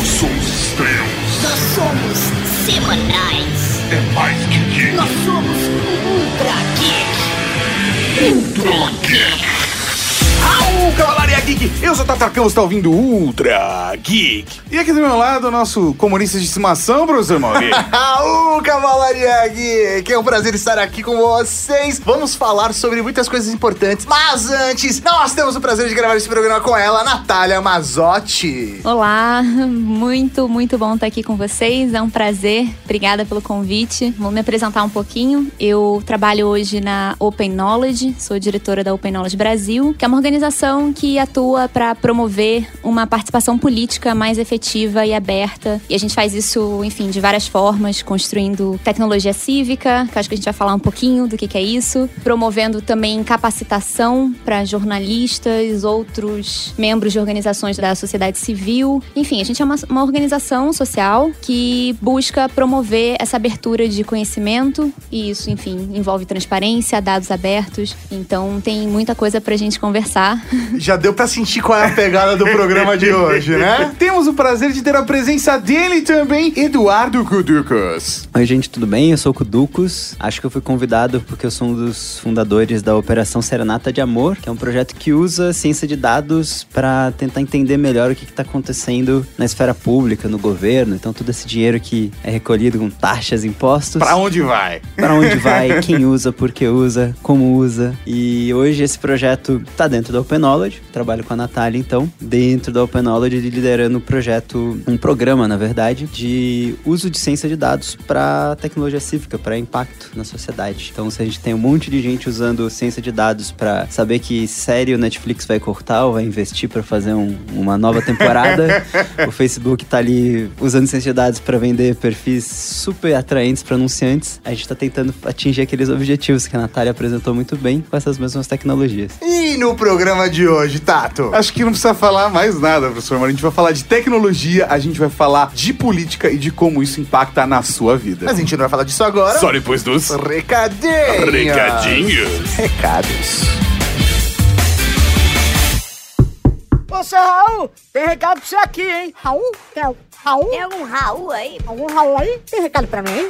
Nós somos estrelas. Nós somos semanais. É mais que geek. Nós somos Ultra Geek. Ultra Eu sou o Tatacão, você está ouvindo Ultra Geek. E aqui do meu lado, o nosso comunista de estimação, professor Mauri. Raul Cavalaria Geek! É um prazer estar aqui com vocês. Vamos falar sobre muitas coisas importantes. Mas antes, nós temos o prazer de gravar esse programa com ela, Natália Mazotti. Olá, muito, muito bom estar aqui com vocês. É um prazer. Obrigada pelo convite. Vou me apresentar um pouquinho. Eu trabalho hoje na Open Knowledge, sou diretora da Open Knowledge Brasil, que é uma organização que atua para promover uma participação política mais efetiva e aberta. E a gente faz isso, enfim, de várias formas, construindo tecnologia cívica, que acho que a gente vai falar um pouquinho do que, que é isso, promovendo também capacitação para jornalistas, outros membros de organizações da sociedade civil. Enfim, a gente é uma, uma organização social que busca promover essa abertura de conhecimento e isso, enfim, envolve transparência, dados abertos. Então tem muita coisa pra gente conversar. Já deu pra sentir qual é a pegada do programa de hoje, né? Temos o prazer de ter a presença dele também, Eduardo Kuducos. Oi, gente, tudo bem? Eu sou o Kuducos. Acho que eu fui convidado porque eu sou um dos fundadores da Operação Serenata de Amor, que é um projeto que usa ciência de dados para tentar entender melhor o que está acontecendo na esfera pública, no governo. Então, todo esse dinheiro que é recolhido com taxas, impostos. Pra onde vai? Para onde vai, quem usa, por que usa, como usa. E hoje esse projeto está dentro da Open Knowledge. Trabalho com a Natália, então, dentro da Open Knowledge, liderando um projeto, um programa, na verdade, de uso de ciência de dados para tecnologia cívica, para impacto na sociedade. Então, se a gente tem um monte de gente usando ciência de dados para saber que série o Netflix vai cortar ou vai investir para fazer um- uma nova temporada, o Facebook tá ali usando ciência de dados para vender perfis super atraentes para anunciantes, a gente tá tentando atingir aqueles objetivos que a Natália apresentou muito bem com essas mesmas tecnologias. E no programa de hoje, Tato? Acho que não precisa falar mais nada, professor. A gente vai falar de tecnologia, a gente vai falar de política e de como isso impacta na sua vida. Mas a gente não vai falar disso agora. Só depois dos Recadinhos. recadinhos. Recados. Ô, seu Raul, tem recado pra você aqui, hein? Raul? Tem Raul? Tem algum Raul aí? Algum Raul aí? Tem recado pra mim, hein?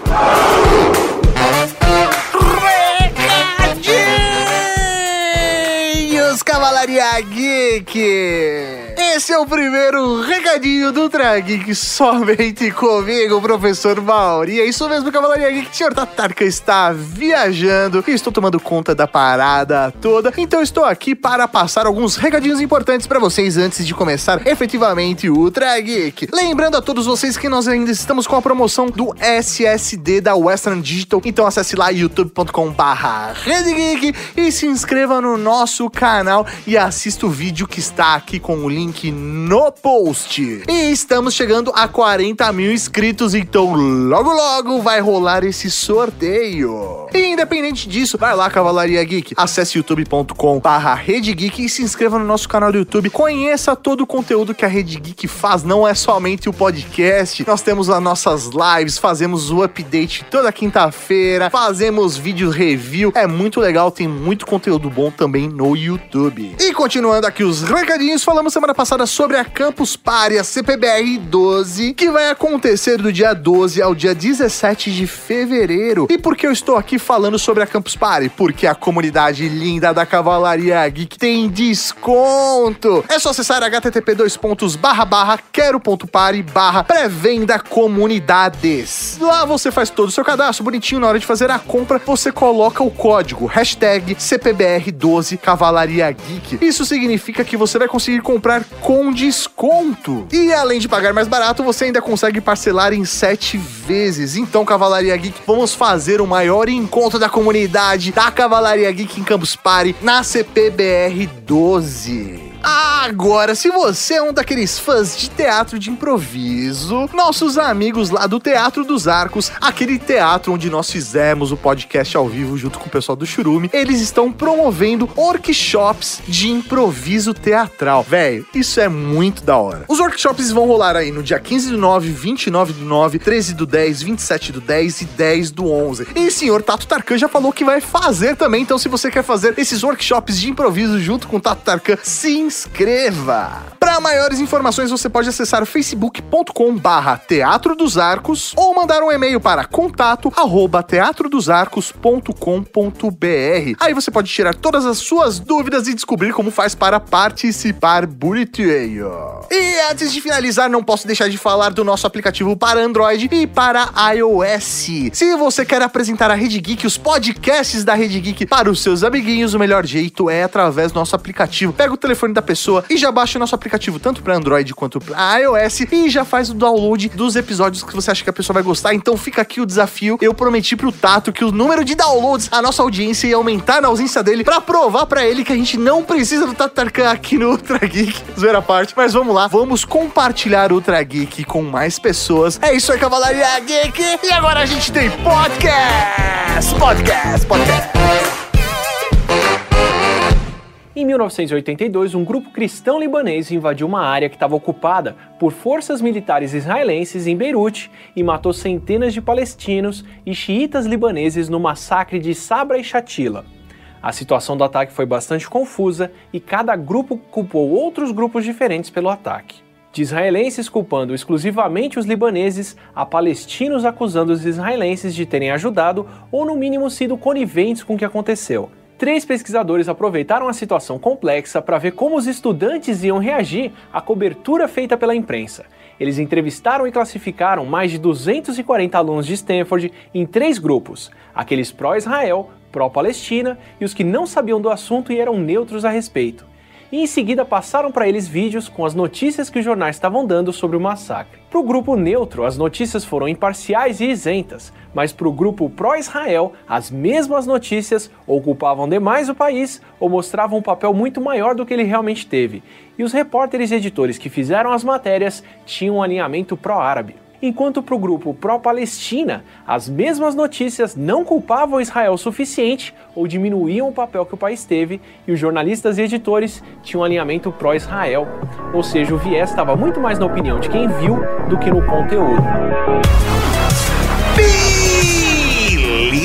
Cavalaria Geek! Esse é o primeiro recadinho do Geek, somente comigo, professor Mauri. É isso mesmo, Cavalaria Geek. O senhor Tatarka está viajando e estou tomando conta da parada toda. Então estou aqui para passar alguns recadinhos importantes para vocês antes de começar efetivamente o Ultra Geek. Lembrando a todos vocês que nós ainda estamos com a promoção do SSD da Western Digital. Então acesse lá youtube.com barra Geek e se inscreva no nosso canal e assista o vídeo que está aqui com o link no post. E estamos chegando a 40 mil inscritos, então logo logo vai rolar esse sorteio. E independente disso, vai lá Cavalaria Geek, acesse youtube.com barra Rede Geek e se inscreva no nosso canal do YouTube. Conheça todo o conteúdo que a Rede Geek faz, não é somente o podcast. Nós temos as nossas lives, fazemos o update toda quinta-feira, fazemos vídeos review. É muito legal, tem muito conteúdo bom também no YouTube. E continuando aqui os recadinhos, falamos semana passada sobre a Campus Party, a CPBR 12, que vai acontecer do dia 12 ao dia 17 de fevereiro. E por que eu estou aqui falando sobre a Campus Party? Porque a comunidade linda da Cavalaria Geek tem desconto. É só acessar http quero.party barra pré-venda comunidades. Lá você faz todo o seu cadastro bonitinho. Na hora de fazer a compra, você coloca o código hashtag CPBR12 Cavalaria Geek. Isso significa que você vai conseguir comprar com desconto. E além de pagar mais barato, você ainda consegue parcelar em sete vezes. Então, Cavalaria Geek, vamos fazer o maior encontro da comunidade da Cavalaria Geek em Campus Party na CPBR 12. Agora, se você é um daqueles fãs de teatro de improviso, nossos amigos lá do Teatro dos Arcos, aquele teatro onde nós fizemos o podcast ao vivo junto com o pessoal do Churume, eles estão promovendo workshops de improviso teatral. Velho, isso é muito da hora. Os workshops vão rolar aí no dia 15 do 9, 29 do 9, 13 do 10, 27 do 10 e 10 do 11. E o senhor Tato Tarkan já falou que vai fazer também, então se você quer fazer esses workshops de improviso junto com o Tato Tarkan, se inscreva. Para maiores informações, você pode acessar facebook.com barra Teatro dos Arcos ou mandar um e-mail para contato arroba teatrodosarcos.com.br. Aí você pode tirar todas as suas dúvidas e descobrir como faz para participar bonitinho. E antes de finalizar, não posso deixar de falar do nosso aplicativo para Android e para iOS. Se você quer apresentar a Rede Geek, os podcasts da Rede Geek para os seus amiguinhos, o melhor jeito é através do nosso aplicativo. Pega o telefone da pessoa e já baixa o nosso aplicativo tanto para Android quanto para iOS e já faz o download dos episódios que você acha que a pessoa vai gostar. Então fica aqui o desafio. Eu prometi pro Tato que o número de downloads, a nossa audiência ia aumentar na ausência dele para provar para ele que a gente não precisa do Tato Tarkan aqui no Ultra Geek. Zoeira parte, mas vamos lá, vamos compartilhar o Ultra Geek com mais pessoas. É isso aí, Cavalaria Geek. E agora a gente tem podcast, podcast, podcast. Em 1982, um grupo cristão libanês invadiu uma área que estava ocupada por forças militares israelenses em Beirute e matou centenas de palestinos e xiitas libaneses no massacre de Sabra e Shatila. A situação do ataque foi bastante confusa e cada grupo culpou outros grupos diferentes pelo ataque. De israelenses culpando exclusivamente os libaneses, a palestinos acusando os israelenses de terem ajudado ou, no mínimo, sido coniventes com o que aconteceu. Três pesquisadores aproveitaram a situação complexa para ver como os estudantes iam reagir à cobertura feita pela imprensa. Eles entrevistaram e classificaram mais de 240 alunos de Stanford em três grupos: aqueles pró-Israel, pró-Palestina e os que não sabiam do assunto e eram neutros a respeito. E em seguida passaram para eles vídeos com as notícias que os jornais estavam dando sobre o massacre. Para o grupo neutro, as notícias foram imparciais e isentas, mas para o grupo pró-Israel, as mesmas notícias ou demais o país ou mostravam um papel muito maior do que ele realmente teve. E os repórteres e editores que fizeram as matérias tinham um alinhamento pró-árabe enquanto para o grupo pró-Palestina, as mesmas notícias não culpavam Israel o suficiente ou diminuíam o papel que o país teve, e os jornalistas e editores tinham um alinhamento pró-Israel, ou seja, o viés estava muito mais na opinião de quem viu do que no conteúdo.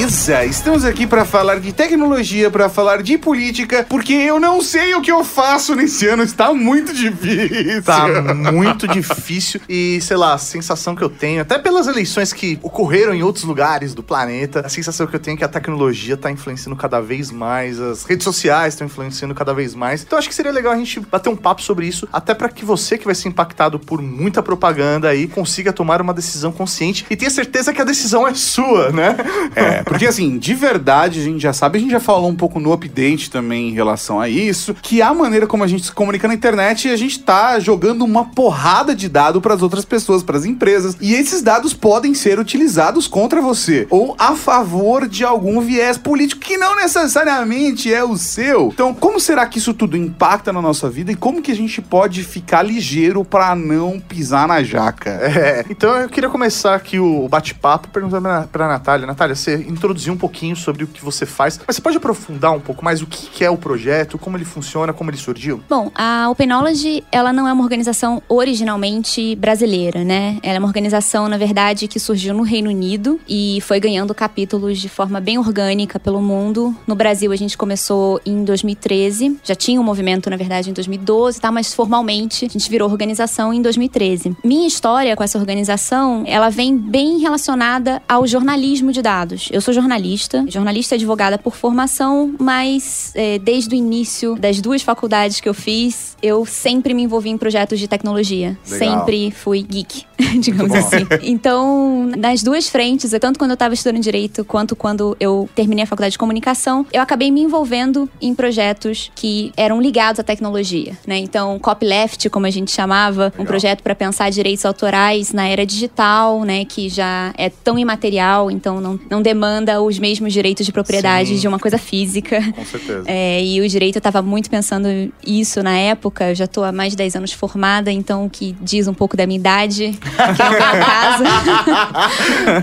Beleza, estamos aqui para falar de tecnologia, para falar de política, porque eu não sei o que eu faço nesse ano, está muito difícil. Tá muito difícil e, sei lá, a sensação que eu tenho, até pelas eleições que ocorreram em outros lugares do planeta, a sensação que eu tenho é que a tecnologia tá influenciando cada vez mais, as redes sociais estão influenciando cada vez mais. Então acho que seria legal a gente bater um papo sobre isso, até para que você que vai ser impactado por muita propaganda aí consiga tomar uma decisão consciente e tenha certeza que a decisão é sua, né? É, porque assim, de verdade, a gente já sabe, a gente já falou um pouco no update também em relação a isso, que a maneira como a gente se comunica na internet, a gente tá jogando uma porrada de dado para as outras pessoas, para as empresas, e esses dados podem ser utilizados contra você ou a favor de algum viés político que não necessariamente é o seu. Então, como será que isso tudo impacta na nossa vida e como que a gente pode ficar ligeiro para não pisar na jaca? É, então eu queria começar aqui o bate-papo perguntando pra, Natália. Natália, você introduziu um pouquinho sobre o que você faz, mas você pode aprofundar um pouco mais o que que é o projeto, como ele funciona, como ele surgiu? Bom, a Open Knowledge, ela não é uma organização originalmente brasileira, né? Ela é uma organização, na verdade, que surgiu no Reino Unido e foi ganhando capítulos de forma bem orgânica pelo mundo. No Brasil, a gente começou em 2013. Já tinha um movimento, na verdade, em 2012, tá? Mas formalmente, a gente virou organização em 2013. Minha história com essa organização, ela vem bem relacionada ao jornalismo de dados. Eu sou jornalista, jornalista e advogada por formação, mas é, desde o início das duas faculdades que eu fiz, eu sempre me envolvi em projetos de tecnologia. Legal. Sempre fui geek, digamos assim. Então, nas duas frentes, tanto quando eu estava estudando direito quanto quando eu terminei a faculdade de comunicação, eu acabei me envolvendo em projetos que eram ligados à tecnologia, né? Então, copyleft, como a gente chamava, um projeto para pensar direitos autorais na era digital, né, que já é tão imaterial, então não, não demanda os mesmos direitos de propriedade Sim. de uma coisa física. Com certeza. É, e o direito, eu estava muito pensando isso na época. Eu já estou há mais de 10 anos formada, então o que diz um pouco da minha idade, que é o caso.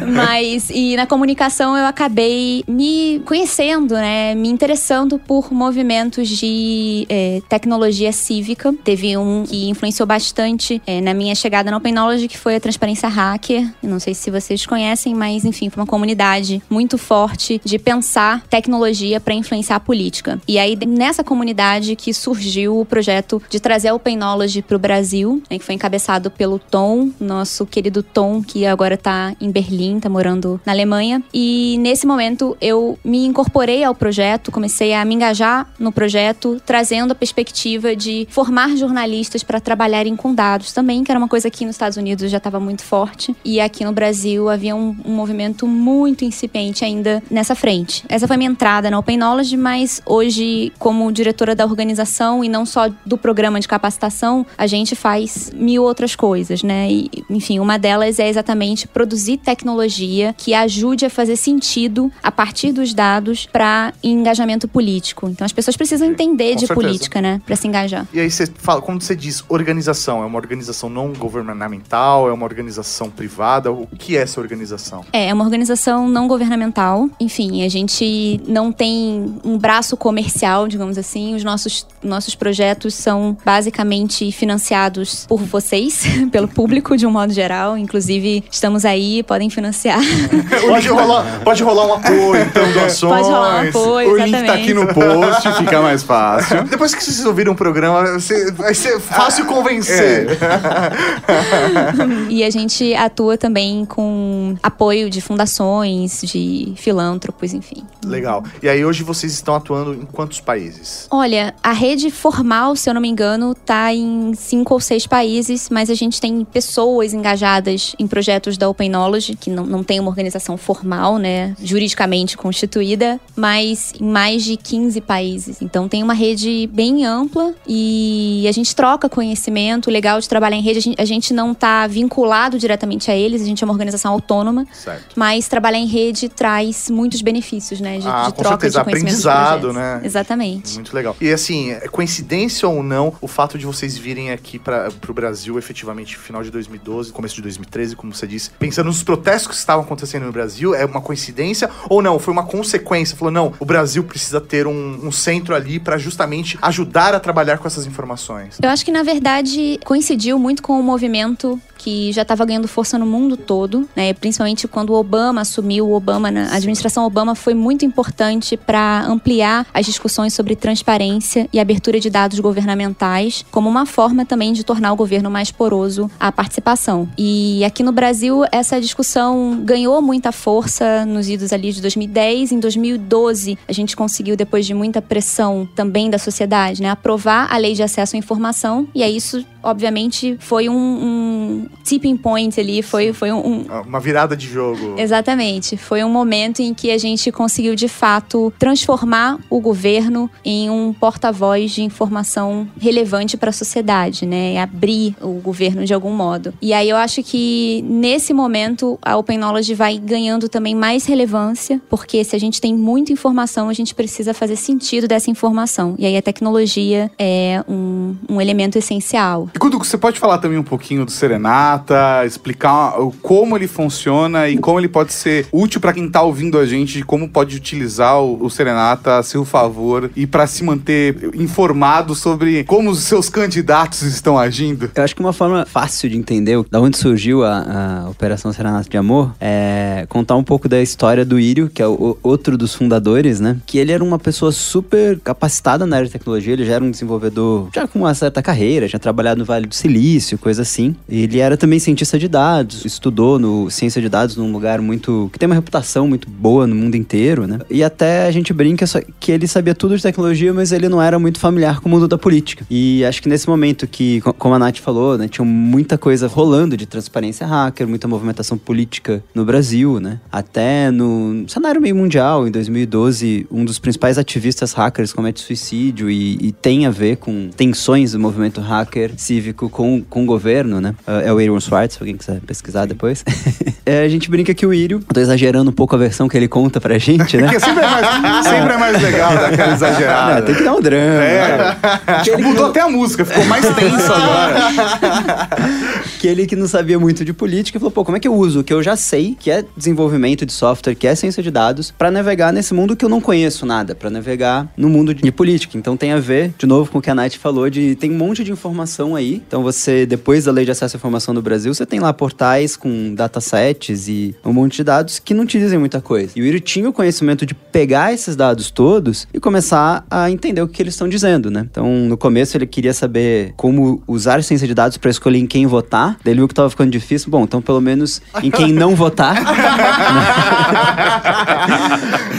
Mas, e na comunicação eu acabei me conhecendo, né? Me interessando por movimentos de é, tecnologia cívica. Teve um que influenciou bastante é, na minha chegada na Open Knowledge, que foi a Transparência Hacker. Não sei se vocês conhecem, mas enfim, foi uma comunidade muito muito forte de pensar tecnologia para influenciar a política. E aí, nessa comunidade que surgiu o projeto de trazer a Knowledge para o Brasil, né, que foi encabeçado pelo Tom, nosso querido Tom, que agora está em Berlim, está morando na Alemanha. E nesse momento eu me incorporei ao projeto, comecei a me engajar no projeto, trazendo a perspectiva de formar jornalistas para trabalharem com dados também, que era uma coisa que nos Estados Unidos já estava muito forte. E aqui no Brasil havia um, um movimento muito incipiente ainda nessa frente. Essa foi minha entrada na Open Knowledge, mas hoje, como diretora da organização e não só do programa de capacitação, a gente faz mil outras coisas, né? E, enfim, uma delas é exatamente produzir tecnologia que ajude a fazer sentido a partir dos dados para engajamento político. Então as pessoas precisam entender Com de certeza. política, né? Para se engajar. E aí você fala, quando você diz organização, é uma organização não governamental, é uma organização privada? O que é essa organização? É, é uma organização não governamental. Enfim, a gente não tem um braço comercial, digamos assim. Os nossos, nossos projetos são basicamente financiados por vocês, pelo público de um modo geral. Inclusive, estamos aí, podem financiar. Pode rolar, pode rolar um apoio, então, doações. Pode rolar um apoio, o link tá aqui no post, fica mais fácil. Depois que vocês ouviram o programa, você- vai ser fácil convencer. e a gente atua também com apoio de fundações, de filântropos, enfim. Legal. E aí hoje vocês estão atuando em quantos países? Olha, a rede formal, se eu não me engano, tá em cinco ou seis países, mas a gente tem pessoas engajadas em projetos da Open Knowledge, que não, não tem uma organização formal, né, juridicamente constituída, mas em mais de 15 países. Então tem uma rede bem ampla e a gente troca conhecimento. O legal de trabalhar em rede, a gente, não tá vinculado diretamente a eles, a gente é uma organização autônoma, Certo. mas trabalhar em rede traz muitos benefícios, né, de, Ah, de com troca certeza, de aprendizado, né? Exatamente. Muito legal. E assim, é coincidência ou não o fato de vocês virem aqui para o Brasil efetivamente final de 2012, começo de 2013, como você disse, pensando nos protestos que estavam acontecendo no Brasil, é uma coincidência ou não? Foi uma consequência? Falou, não, o Brasil precisa ter um, um centro ali para justamente ajudar a trabalhar com essas informações. Eu acho que, na verdade, coincidiu muito com o movimento que já estava ganhando força no mundo todo, né? Principalmente quando o Obama assumiu, o Obama, a administração Obama foi muito importante para ampliar as discussões sobre transparência e abertura de dados governamentais, como uma forma também de tornar o governo mais poroso à participação. E aqui no Brasil, essa discussão ganhou muita força nos idos ali de 2010. Em 2012, a gente conseguiu, depois de muita pressão também da sociedade, né, aprovar a lei de acesso à informação. E aí isso, obviamente, foi um, um tipping point ali, foi, foi um, um Uma virada de jogo. Exatamente. Foi um momento em que a gente conseguiu, de fato, transformar o governo em um porta-voz de informação relevante para a sociedade, né? Abrir o governo de algum modo. E aí eu acho que nesse momento a Open Knowledge vai ganhando também mais relevância, porque se a gente tem muita informação, a gente precisa fazer sentido dessa informação. E aí a tecnologia é um, um elemento essencial. E Gudu, você pode falar também um pouquinho do Serenata, explicar como ele funciona e como ele pode ser útil para quem tá ouvindo a gente, de como pode utilizar o, o Serenata a seu favor e para se manter informado sobre como os seus candidatos estão agindo? Eu acho que uma forma fácil de entender da onde surgiu a, a Operação Serenata de Amor é contar um pouco da história do Írio, que é o- outro dos fundadores, né? Que ele era uma pessoa super capacitada na área de tecnologia, ele já era um desenvolvedor já com uma certa carreira, já trabalhado no Vale do Silício, coisa assim. Ele era também cientista de dados, estudou no ciência de dados num lugar muito que tem uma reputação muito boa no mundo inteiro, né? E até a gente brinca que ele sabia tudo de tecnologia, mas ele não era muito familiar com o mundo da política. E acho que nesse momento que, co- como a Nath falou, né, tinha muita coisa rolando de transparência hacker, muita movimentação política no Brasil, né? Até no cenário meio mundial, em 2012, um dos principais ativistas hackers comete suicídio e, e tem a ver com tensões do movimento hacker cívico com, com o governo, né? É o Aaron Swartz, alguém quiser pesquisar depois. É, a gente brinca que o Írio, tô exagerando um pouco a versão que ele conta pra gente, né? Porque sempre é mais, sempre é mais legal dar aquela exagerada. Ah, tem que dar um drama. É. Tipo, mudou até a música, ficou mais tenso agora. Que ele que não sabia muito de política, falou, pô, como é que eu uso o que eu já sei, que é desenvolvimento de software, que é ciência de dados, para navegar nesse mundo que eu não conheço nada, para navegar no mundo de política. Então tem a ver, de novo, com o que a Nath falou, de tem um monte de informação aí. Então você, depois da lei de acesso à informação do Brasil, você tem lá portais com datasets e um monte de dados que não te dizem muita coisa. E o Iri tinha o conhecimento de pegar esses dados todos e começar a entender o que eles estão dizendo, né? Então, no começo ele queria saber como usar ciência de dados para escolher em quem votar. Daí ele viu que tava ficando difícil. Bom, então pelo menos em quem não votar.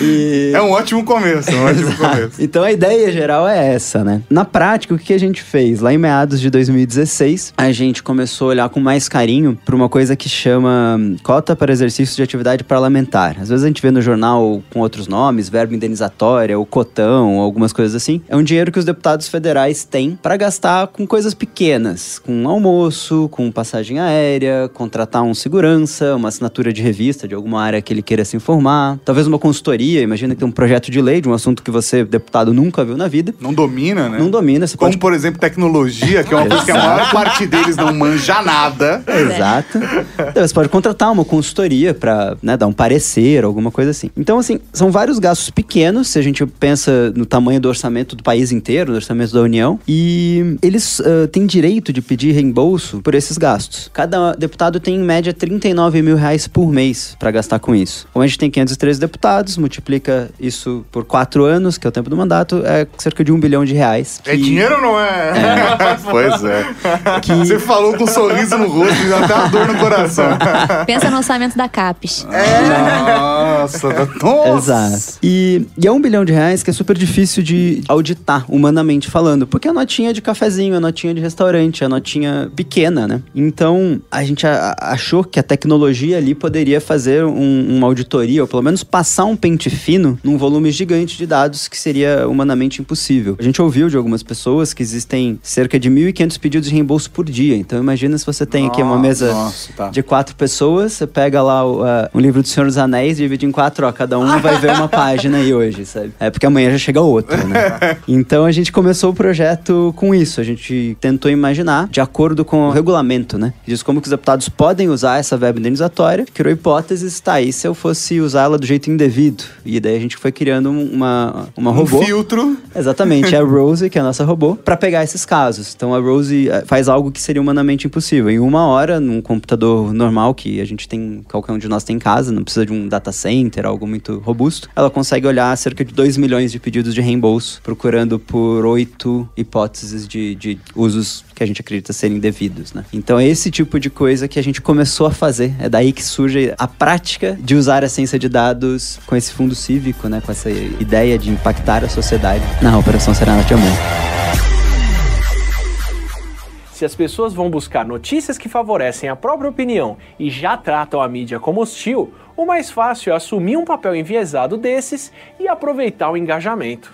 e... É um ótimo começo, um ótimo começo. Então a ideia geral é essa, né? Na prática, o que a gente fez? Lá em meados de 2016, a gente começou a olhar com mais carinho para uma coisa que chama cota para exercício de atividade parlamentar. Às vezes a gente vê no jornal com outros nomes, verbo indenizatória, ou cotão, algumas coisas assim. É um dinheiro que os deputados federais têm para gastar com coisas pequenas, com almoço, com passagem aérea, contratar um segurança, uma assinatura de revista de alguma área que ele queira se informar, talvez uma consultoria, imagina que tem um projeto de lei de um assunto que você, deputado, nunca viu na vida. Não domina, né? Não domina, você Como, pode por exemplo, tecnologia, que é uma coisa que a maior parte deles não manja nada. Exato. Então, você pode contratar uma consultoria para né, dar um parecer, alguma coisa assim. Então, assim, são vários gastos pequenos, se a gente pensa no tamanho do orçamento do país inteiro, do orçamento da União, e eles uh, têm direito de pedir reembolso por esses gastos. Cada deputado tem, em média, 39 mil reais por mês para gastar com isso. Como a gente tem 513 deputados, multiplica isso por quatro anos, que é o tempo do mandato, é cerca de um bilhão de reais. É que- dinheiro ou não é? pois é. Você falou com um sorriso no rosto e até uma dor no coração. Pensa no orçamento da CAPES. Nossa, nossa. Exato. E, e é um bilhão de reais que é super difícil de auditar, humanamente falando. Porque a notinha de cafezinho, a notinha de restaurante, a notinha pequena, né? Então, a gente achou que a tecnologia ali poderia fazer um- uma auditoria, ou pelo menos passar um pente fino num volume gigante de dados que seria humanamente impossível. A gente ouviu de algumas pessoas que existem cerca de 1.500 pedidos de reembolso por dia. Então, imagina se você tem aqui uma mesa Nossa, tá. de quatro pessoas, você pega lá o, um livro do Senhor dos Anéis, divide em quatro, ó, cada um vai ver uma página aí hoje, sabe? É porque amanhã já chega outra, né? Então a gente começou o projeto com isso, a gente tentou imaginar, de acordo com o regulamento, né? Diz como que os deputados podem usar essa verba indenizatória, criou hipóteses, tá, e se eu fosse usá-la do jeito indevido? E daí a gente foi criando uma, uma Um robô. filtro. Exatamente, é a Rose, que é a nossa robô, pra pegar esses casos. Então a Rose eh, faz algo que seria humanamente impossível. Em uma hora, num computador normal que a gente tem, qualquer um de nós tem em casa, não precisa de um data center, algo muito robusto, ela consegue olhar cerca de 2 milhões de pedidos de reembolso, procurando por oito hipóteses de, de usos que a gente acredita serem devidos, né? Então é esse tipo de coisa que a gente começou a fazer. É daí que surge a prática de usar a ciência de dados com esse fundo cívico, né? Com essa ideia de impactar a sociedade na Operação Serenata de Amor. Se as pessoas vão buscar notícias que favorecem a própria opinião e já tratam a mídia como hostil, o mais fácil é assumir um papel enviesado desses e aproveitar o engajamento.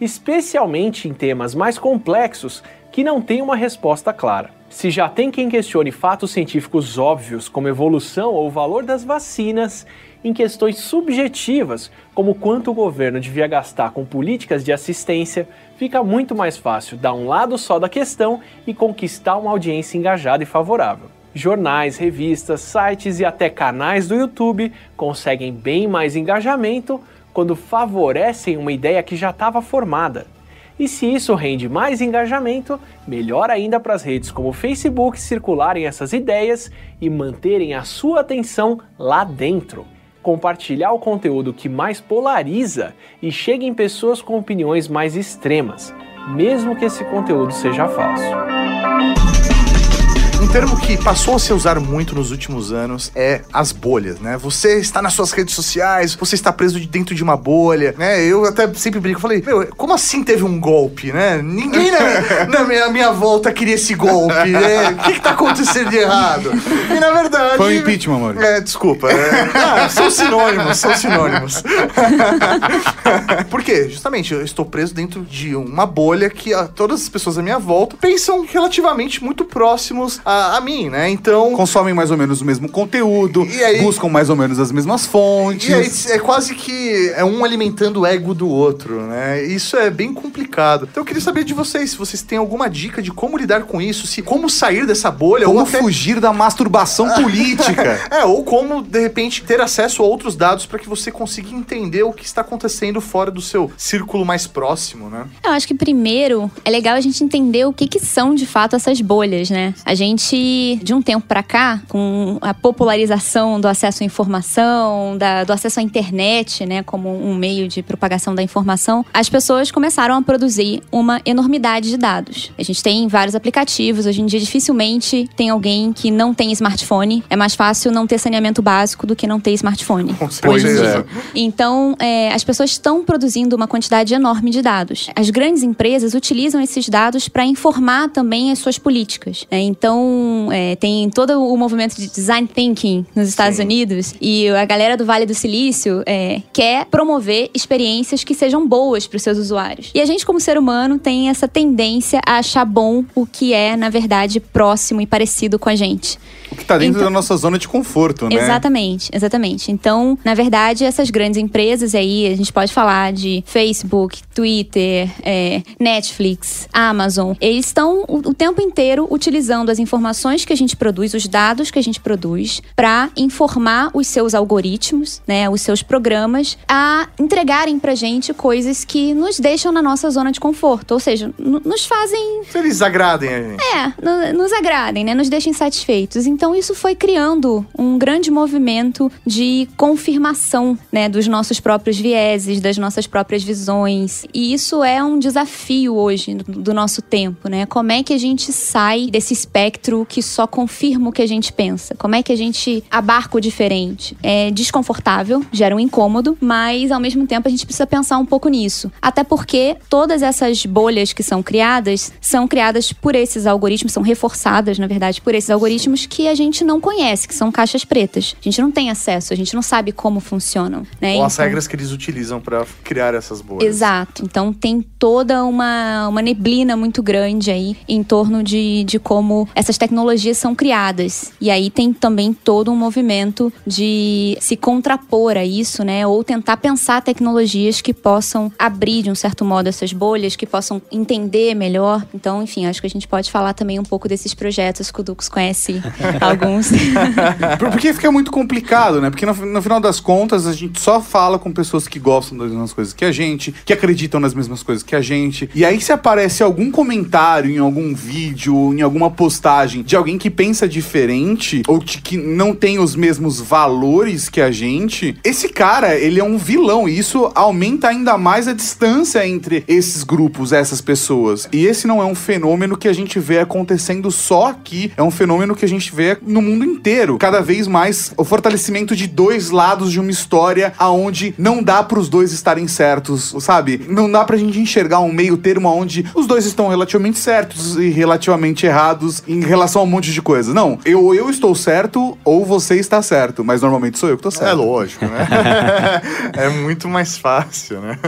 Especialmente em temas mais complexos que não têm uma resposta clara. Se já tem quem questione fatos científicos óbvios como evolução ou o valor das vacinas, em questões subjetivas, como quanto o governo devia gastar com políticas de assistência, fica muito mais fácil dar um lado só da questão e conquistar uma audiência engajada e favorável. Jornais, revistas, sites e até canais do YouTube conseguem bem mais engajamento quando favorecem uma ideia que já estava formada. E se isso rende mais engajamento, melhor ainda para as redes como o Facebook circularem essas ideias e manterem a sua atenção lá dentro. Compartilhar o conteúdo que mais polariza e chega em pessoas com opiniões mais extremas, mesmo que esse conteúdo seja falso. Termo que passou a ser usado muito nos últimos anos é as bolhas, né? Você está nas suas redes sociais, você está preso de dentro de uma bolha, né? Eu até sempre brinco, falei, meu, como assim teve um golpe, né? Ninguém na, na minha, minha volta queria esse golpe, né? O que, que tá acontecendo de errado? E na verdade. Foi um impeachment, Maurício. É, desculpa. é. Ah, são sinônimos, são sinônimos. Por quê? Justamente, eu estou preso dentro de uma bolha que todas as pessoas à minha volta pensam relativamente muito próximos a a, a mim, né? Então. Consomem mais ou menos o mesmo conteúdo, E aí- buscam mais ou menos as mesmas fontes. E aí, é quase que é um alimentando o ego do outro, né? Isso é bem complicado. Então eu queria saber de vocês, se vocês têm alguma dica de como lidar com isso, se como sair dessa bolha, Como ou até... fugir da masturbação política. É, ou como, de repente, ter acesso a outros dados para que você consiga entender o que está acontecendo fora do seu círculo mais próximo, né? Eu acho que primeiro é legal a gente entender o que, que são de fato essas bolhas, né? A gente, de um tempo pra cá, com a popularização do acesso à informação, da- do acesso à internet, né, como um meio de propagação da informação, as pessoas começaram a produzir uma enormidade de dados. A gente tem vários aplicativos, hoje em dia dificilmente tem alguém que não tem smartphone. É mais fácil não ter saneamento básico do que não ter smartphone. Com Pois certeza. é. Então, é, as pessoas estão produzindo uma quantidade enorme de dados. As grandes empresas utilizam esses dados para informar também as suas políticas. né? Então, é, tem todo o movimento de design thinking nos Estados Unidos e a galera do Vale do Silício é, quer promover experiências que sejam boas para os seus usuários. E a gente, como ser humano, tem essa tendência a achar bom o que é, na verdade, próximo e parecido com a gente. O que tá dentro Então- da nossa zona de conforto, né? Exatamente, exatamente. Então, na verdade, essas grandes empresas aí, a gente pode falar de Facebook, Twitter, é, Netflix, Amazon, eles estão o, o tempo inteiro utilizando as informações que a gente produz, os dados que a gente produz, para informar os seus algoritmos, né, os seus programas, a entregarem pra gente coisas que nos deixam na nossa zona de conforto, ou seja, nos fazem eles agradem a gente. é, no- nos agradem, né? Nos deixem satisfeitos. Então isso foi criando um grande movimento de confirmação, né, dos nossos próprios vieses, das nossas próprias visões. E isso é um desafio hoje do nosso tempo, né? Como é que a gente sai desse espectro que só confirma o que a gente pensa? Como é que a gente abarca o diferente? É desconfortável, gera um incômodo, mas ao mesmo tempo a gente precisa pensar um pouco nisso. Até porque todas essas bolhas que são criadas são criadas por esses algoritmos, são reforçadas, na verdade, por esses algoritmos que a gente não conhece, que são caixas pretas. A gente não tem acesso, a gente não sabe como funcionam, né? Ou as Então- regras que eles utilizam para criar essas bolhas. Exato. Então tem toda uma, uma neblina muito grande aí em torno de, de como essas tecnologias são criadas. E aí tem também todo um movimento de se contrapor a isso, né? Ou tentar pensar tecnologias que possam abrir de um certo modo essas bolhas, que possam entender melhor. Então, enfim, acho que a gente pode falar também um pouco desses projetos que o Dux conhece alguns. Por- Porque fica muito complicado, né? Porque no, no final das contas a gente só fala com pessoas que gostam das mesmas coisas que a gente, que acreditam nas mesmas coisas que a gente. E aí se aparece algum comentário em algum vídeo, em alguma postagem de alguém que pensa diferente ou de que não tem os mesmos valores que a gente, esse cara, ele é um vilão e isso aumenta ainda mais a distância entre esses grupos, essas pessoas. E esse não é um fenômeno que a gente vê acontecendo só aqui, é um fenômeno que a gente vê no mundo inteiro. Cada vez mais o fortalecimento de dois lados de uma história aonde não dá pros dois estarem certos, sabe? Não dá pra gente enxergar um meio termo onde os dois estão relativamente certos e relativamente errados em relação a um monte de coisa. Não, eu, eu estou certo ou você está certo, mas normalmente sou eu que tô certo. É lógico, né? é muito mais fácil, né?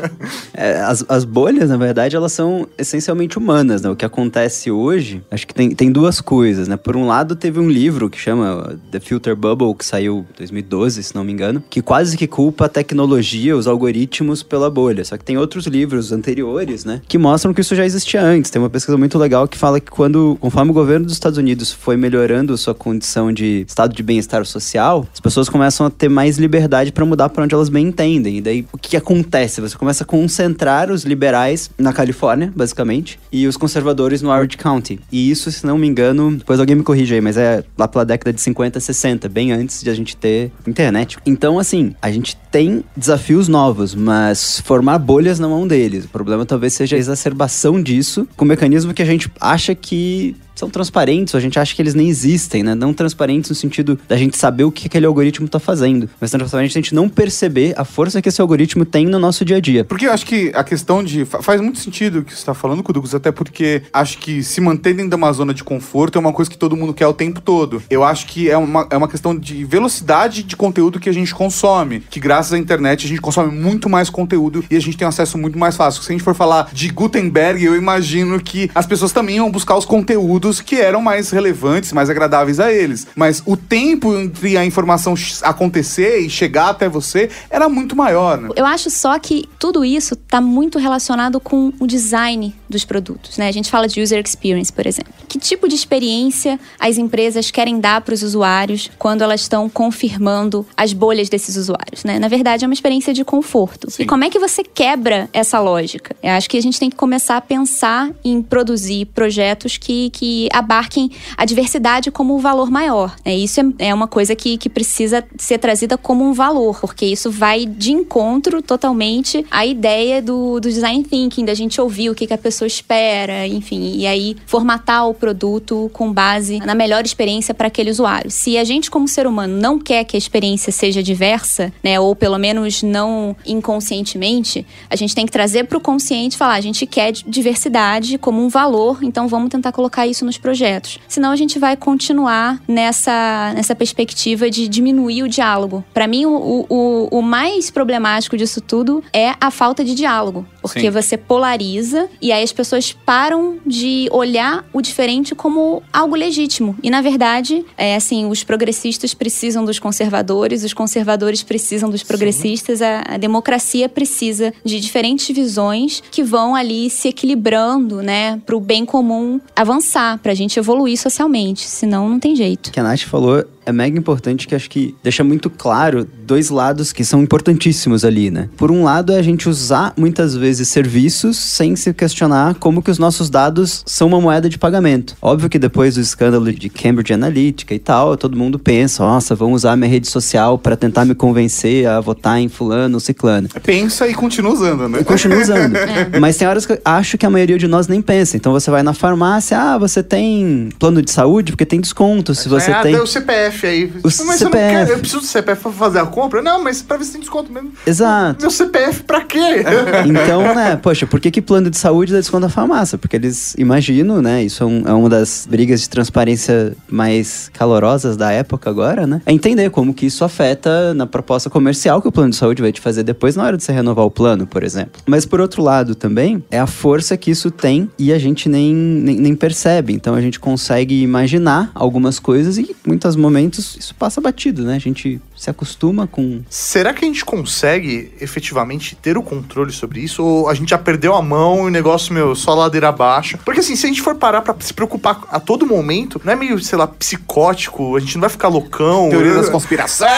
É, as, as bolhas, na verdade, elas são essencialmente humanas, né? O que acontece hoje, acho que tem, tem duas coisas, né? Por um lado, teve um livro que chama The Filter Bubble, que saiu em 2012, se não me engano, que quase que culpa a tecnologia, os algoritmos pela bolha. Só que tem outros livros anteriores, né? Que mostram que isso já existia antes. Tem uma pesquisa muito legal que fala que quando, conforme o governo dos Estados Unidos foi melhorando sua condição de estado de bem-estar social, as pessoas começam a ter mais liberdade para mudar para onde elas bem entendem. E daí, o que acontece? Você começa a concentrar os liberais na Califórnia, basicamente, e os conservadores no Orange County. E isso, se não me engano, depois alguém me corrige aí, mas é lá pela década de 50, 60, bem antes de a gente ter internet. Então, assim, a gente tem desafios novos, mas formar bolhas não é um deles. O problema talvez seja a exacerbação disso com um mecanismo que a gente acha que são transparentes, a gente acha que eles nem existem, né? Não transparentes no sentido da gente saber o que aquele algoritmo tá fazendo, mas transparentes a gente não perceber a força que esse algoritmo tem no nosso dia a dia. Porque eu acho que a questão de. fa- Faz muito sentido o que você está falando, Kudugus, até porque acho que se manter dentro de uma zona de conforto é uma coisa que todo mundo quer o tempo todo. Eu acho que é uma, é uma questão de velocidade de conteúdo que a gente consome. Que graças à internet a gente consome muito mais conteúdo e a gente tem acesso muito mais fácil. Se a gente for falar de Gutenberg, eu imagino que as pessoas também vão buscar os conteúdos conteúdos que eram mais relevantes, mais agradáveis a eles. Mas o tempo entre a informação acontecer e chegar até você era muito maior, né? Eu acho só que tudo isso está muito relacionado com o design dos produtos, né? A gente fala de user experience, por exemplo. Que tipo de experiência as empresas querem dar para os usuários quando elas estão confirmando as bolhas desses usuários, né? Na verdade, é uma experiência de conforto. Sim. E como é que você quebra essa lógica? Eu acho que a gente tem que começar a pensar em produzir projetos que, que abarquem a diversidade como um valor maior. né? Isso é, é uma coisa que, que precisa ser trazida como um valor, porque isso vai de encontro totalmente à ideia do, do design thinking, da gente ouvir o que, que a pessoa espera, enfim, e aí formatar o produto com base na melhor experiência para aquele usuário. Se a gente, como ser humano, não quer que a experiência seja diversa, né, ou pelo menos não inconscientemente, a gente tem que trazer para o consciente e falar: a gente quer diversidade como um valor, então vamos tentar colocar isso nos projetos. Senão a gente vai continuar nessa, nessa perspectiva de diminuir o diálogo. Para mim, o, o, o mais problemático disso tudo é a falta de diálogo. Porque Sim. você polariza e aí as pessoas param de olhar o diferente como algo legítimo. E na verdade, é assim, os progressistas precisam dos conservadores, os conservadores precisam dos progressistas, a, a democracia precisa de diferentes visões que vão ali se equilibrando, né, pro bem comum avançar, pra gente evoluir socialmente. Senão não tem jeito. O que a Nath falou é mega importante que acho que deixa muito claro dois lados que são importantíssimos ali, né? Por um lado é a gente usar muitas vezes serviços sem se questionar como que os nossos dados são uma moeda de pagamento. Óbvio que depois do escândalo de Cambridge Analytica e tal, todo mundo pensa, nossa, vamos usar minha rede social para tentar me convencer a votar em fulano ou ciclano. Pensa e continua usando, né? Eu continuo usando. Mas tem horas que eu acho que a maioria de nós nem pensa. Então você vai na farmácia, ah, você tem plano de saúde porque tem desconto. Se você ah, tem. o CPF aí. O mas eu não CPF. quero, eu preciso do CPF pra fazer a compra? Não, mas pra ver se tem desconto mesmo. Exato. Meu CPF pra quê? Então, né, poxa, por que, que plano de saúde dá desconto na farmácia? Porque eles imaginam, né? Isso é, um- é uma das brigas de transparência mais calorosas da época agora, né? É entender como que isso afeta na proposta comercial que o plano de saúde vai te fazer depois na hora de você renovar o plano, por exemplo. Mas por outro lado também, é a força que isso tem e a gente nem, nem, nem percebe. Então a gente consegue imaginar algumas coisas e em muitos momentos isso passa batido, né? A gente se acostuma com Será que a gente consegue efetivamente ter o controle sobre isso? Ou a gente já perdeu a mão e o negócio, meu, só ladeira abaixo? Porque assim, se a gente for parar pra se preocupar a todo momento, não é meio, sei lá, psicótico, a gente não vai ficar loucão. Teoria das conspirações.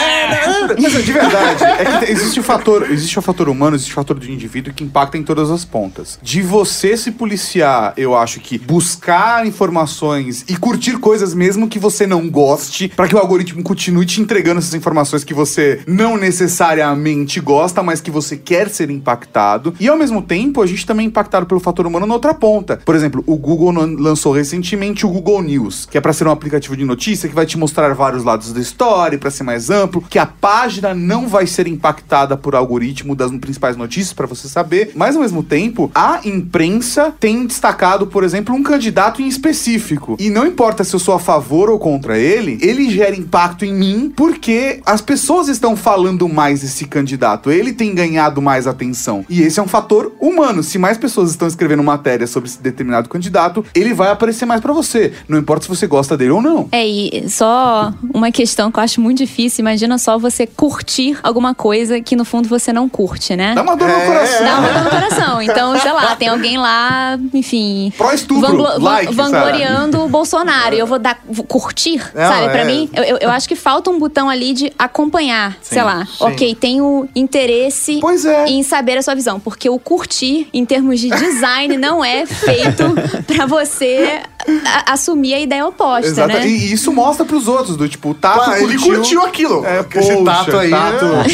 Mas é de verdade, é que existe o fator, existe o fator humano, existe o fator do indivíduo que impacta em todas as pontas. De você se policiar, eu acho que buscar informações e curtir coisas mesmo que você não goste, pra que o algoritmo continue te entregando essas informações que você não necessariamente gosta, mas que você quer ser impactado. E ao mesmo tempo, a gente também é impactado pelo fator humano na outra ponta. Por exemplo, o Google lan- lançou recentemente o Google News, que é pra ser um aplicativo de notícia que vai te mostrar vários lados da história, pra ser mais amplo, que a página não vai ser impactada por algoritmo das principais notícias pra você saber, mas ao mesmo tempo, a imprensa tem destacado, por exemplo, um candidato em específico. E não importa se eu sou a favor ou contra ele, ele gera impacto em mim porque as pessoas estão falando mais desse candidato, ele tem ganhado mais atenção. E esse é um fator humano. Se mais pessoas estão escrevendo matéria sobre esse determinado candidato, ele vai aparecer mais pra você. Não importa se você gosta dele ou não. É, e só uma questão que eu acho muito difícil. Imagina só você curtir alguma coisa que no fundo você não curte, né? Dá uma dor no É. coração. Dá uma dor no coração. Então, sei lá, tem alguém lá, enfim. Pró-estupro, vanglo- like, vangloriando o Bolsonaro. E eu vou dar. vou curtir, Não, sabe? Pra é. mim, eu, eu- eu acho que falta um botão ali de acompanhar. sei lá. Ok, tenho interesse Pois é. em saber a sua visão. Porque o curtir, em termos de design, não é feito pra você a- assumir a ideia oposta, Exato. né? E isso mostra pros outros, do tipo, o Tato Ah, ele curtiu aquilo. É, Esse poxa, Tato aí, Tato né?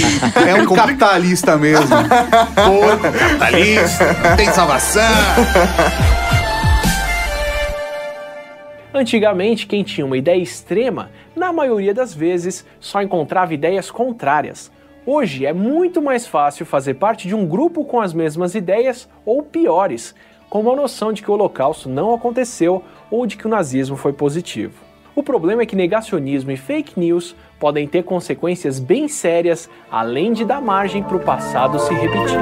é um capitalista mesmo. Porco, capitalista, tem salvação. Antigamente, quem tinha uma ideia extrema, na maioria das vezes, só encontrava ideias contrárias. Hoje é muito mais fácil fazer parte de um grupo com as mesmas ideias ou piores, com a noção de que o Holocausto não aconteceu ou de que o nazismo foi positivo. O problema é que negacionismo e fake news podem ter consequências bem sérias, além de dar margem para o passado se repetir.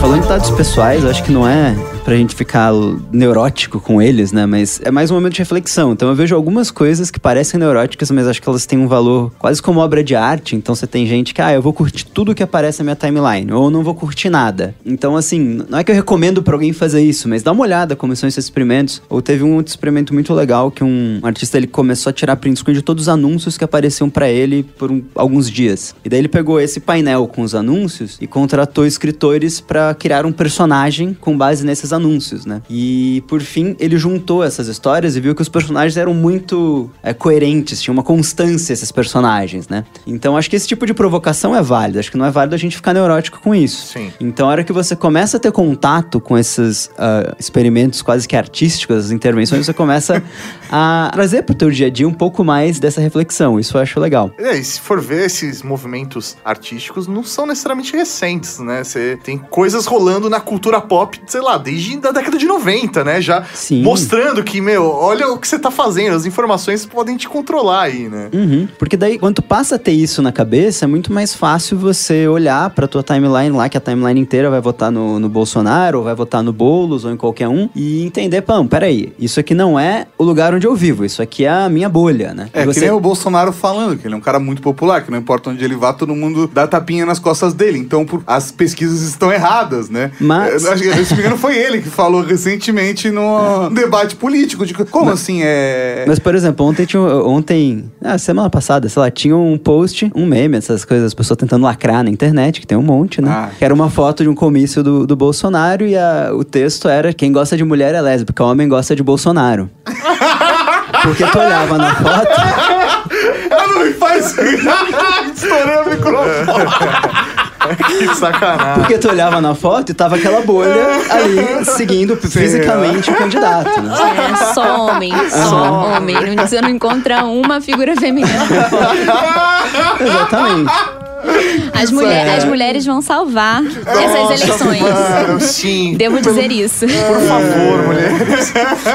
Falando de dados pessoais, acho que não é pra gente ficar neurótico com eles, né? Mas é mais um momento de reflexão. Então eu vejo algumas coisas que parecem neuróticas, mas acho que elas têm um valor quase como obra de arte. Então você tem gente que, ah, eu vou curtir tudo que aparece na minha timeline, ou não vou curtir nada. Então, assim, não é que eu recomendo pra alguém fazer isso, mas dá uma olhada como são esses experimentos. Ou teve um outro experimento muito legal que um artista ele começou a tirar print screen de todos os anúncios que apareciam pra ele por um- alguns dias. E daí ele pegou esse painel com os anúncios e contratou escritores pra criar um personagem com base nesses anúncios, né? E por fim ele juntou essas histórias e viu que os personagens eram muito é, coerentes, tinha uma constância esses personagens, né? Então acho que esse tipo de provocação é válido. Acho que não é válido a gente ficar neurótico com isso. Sim. Então, a hora que você começa a ter contato com esses ah, experimentos quase que artísticos, as intervenções, você começa a trazer pro teu dia a dia um pouco mais dessa reflexão. Isso eu acho legal. É, e se for ver, esses movimentos artísticos não são necessariamente recentes, né? Você tem coisas rolando na cultura pop, sei lá, desde a década de 90, né? Já Sim. mostrando que, meu, olha o que você tá fazendo, as informações podem te controlar aí, né? Uhum. Porque daí, quando tu passa a ter isso na cabeça, é muito mais fácil você olhar pra tua timeline lá, que a timeline inteira vai votar no, no Bolsonaro, ou vai votar no Boulos, ou em qualquer um, e entender, pão, peraí, isso aqui não é o lugar onde eu vivo, isso aqui é a minha bolha, né? É, E que nem o Bolsonaro falando, que ele é um cara muito popular, que não importa onde ele vá, todo mundo dá tapinha nas costas dele. Então, por- as pesquisas estão erradas, né? Mas- acho que, se me engano, foi ele que falou recentemente no debate político. De, como assim é. Mas, por exemplo, ontem tinha. Ontem. Ah, semana passada, sei lá, tinha um post, um meme, essas coisas, as pessoas tentando lacrar na internet, que tem um monte, né? Ah. Que era uma foto de um comício do, do Bolsonaro e a- o texto era: quem gosta de mulher é lésbica, homem gosta de Bolsonaro. Porque tu olhava na foto. Ah, não me faz. Estourei o microfone. Que sacanagem. Porque tu olhava na foto e tava aquela bolha ali seguindo fisicamente o candidato, né? É só homem, só homem. Não- Você não encontra uma figura feminina. Exatamente. As, mulher- as mulheres vão salvar essas eleições. Mano, sim. Devo dizer isso. Por favor, mulheres.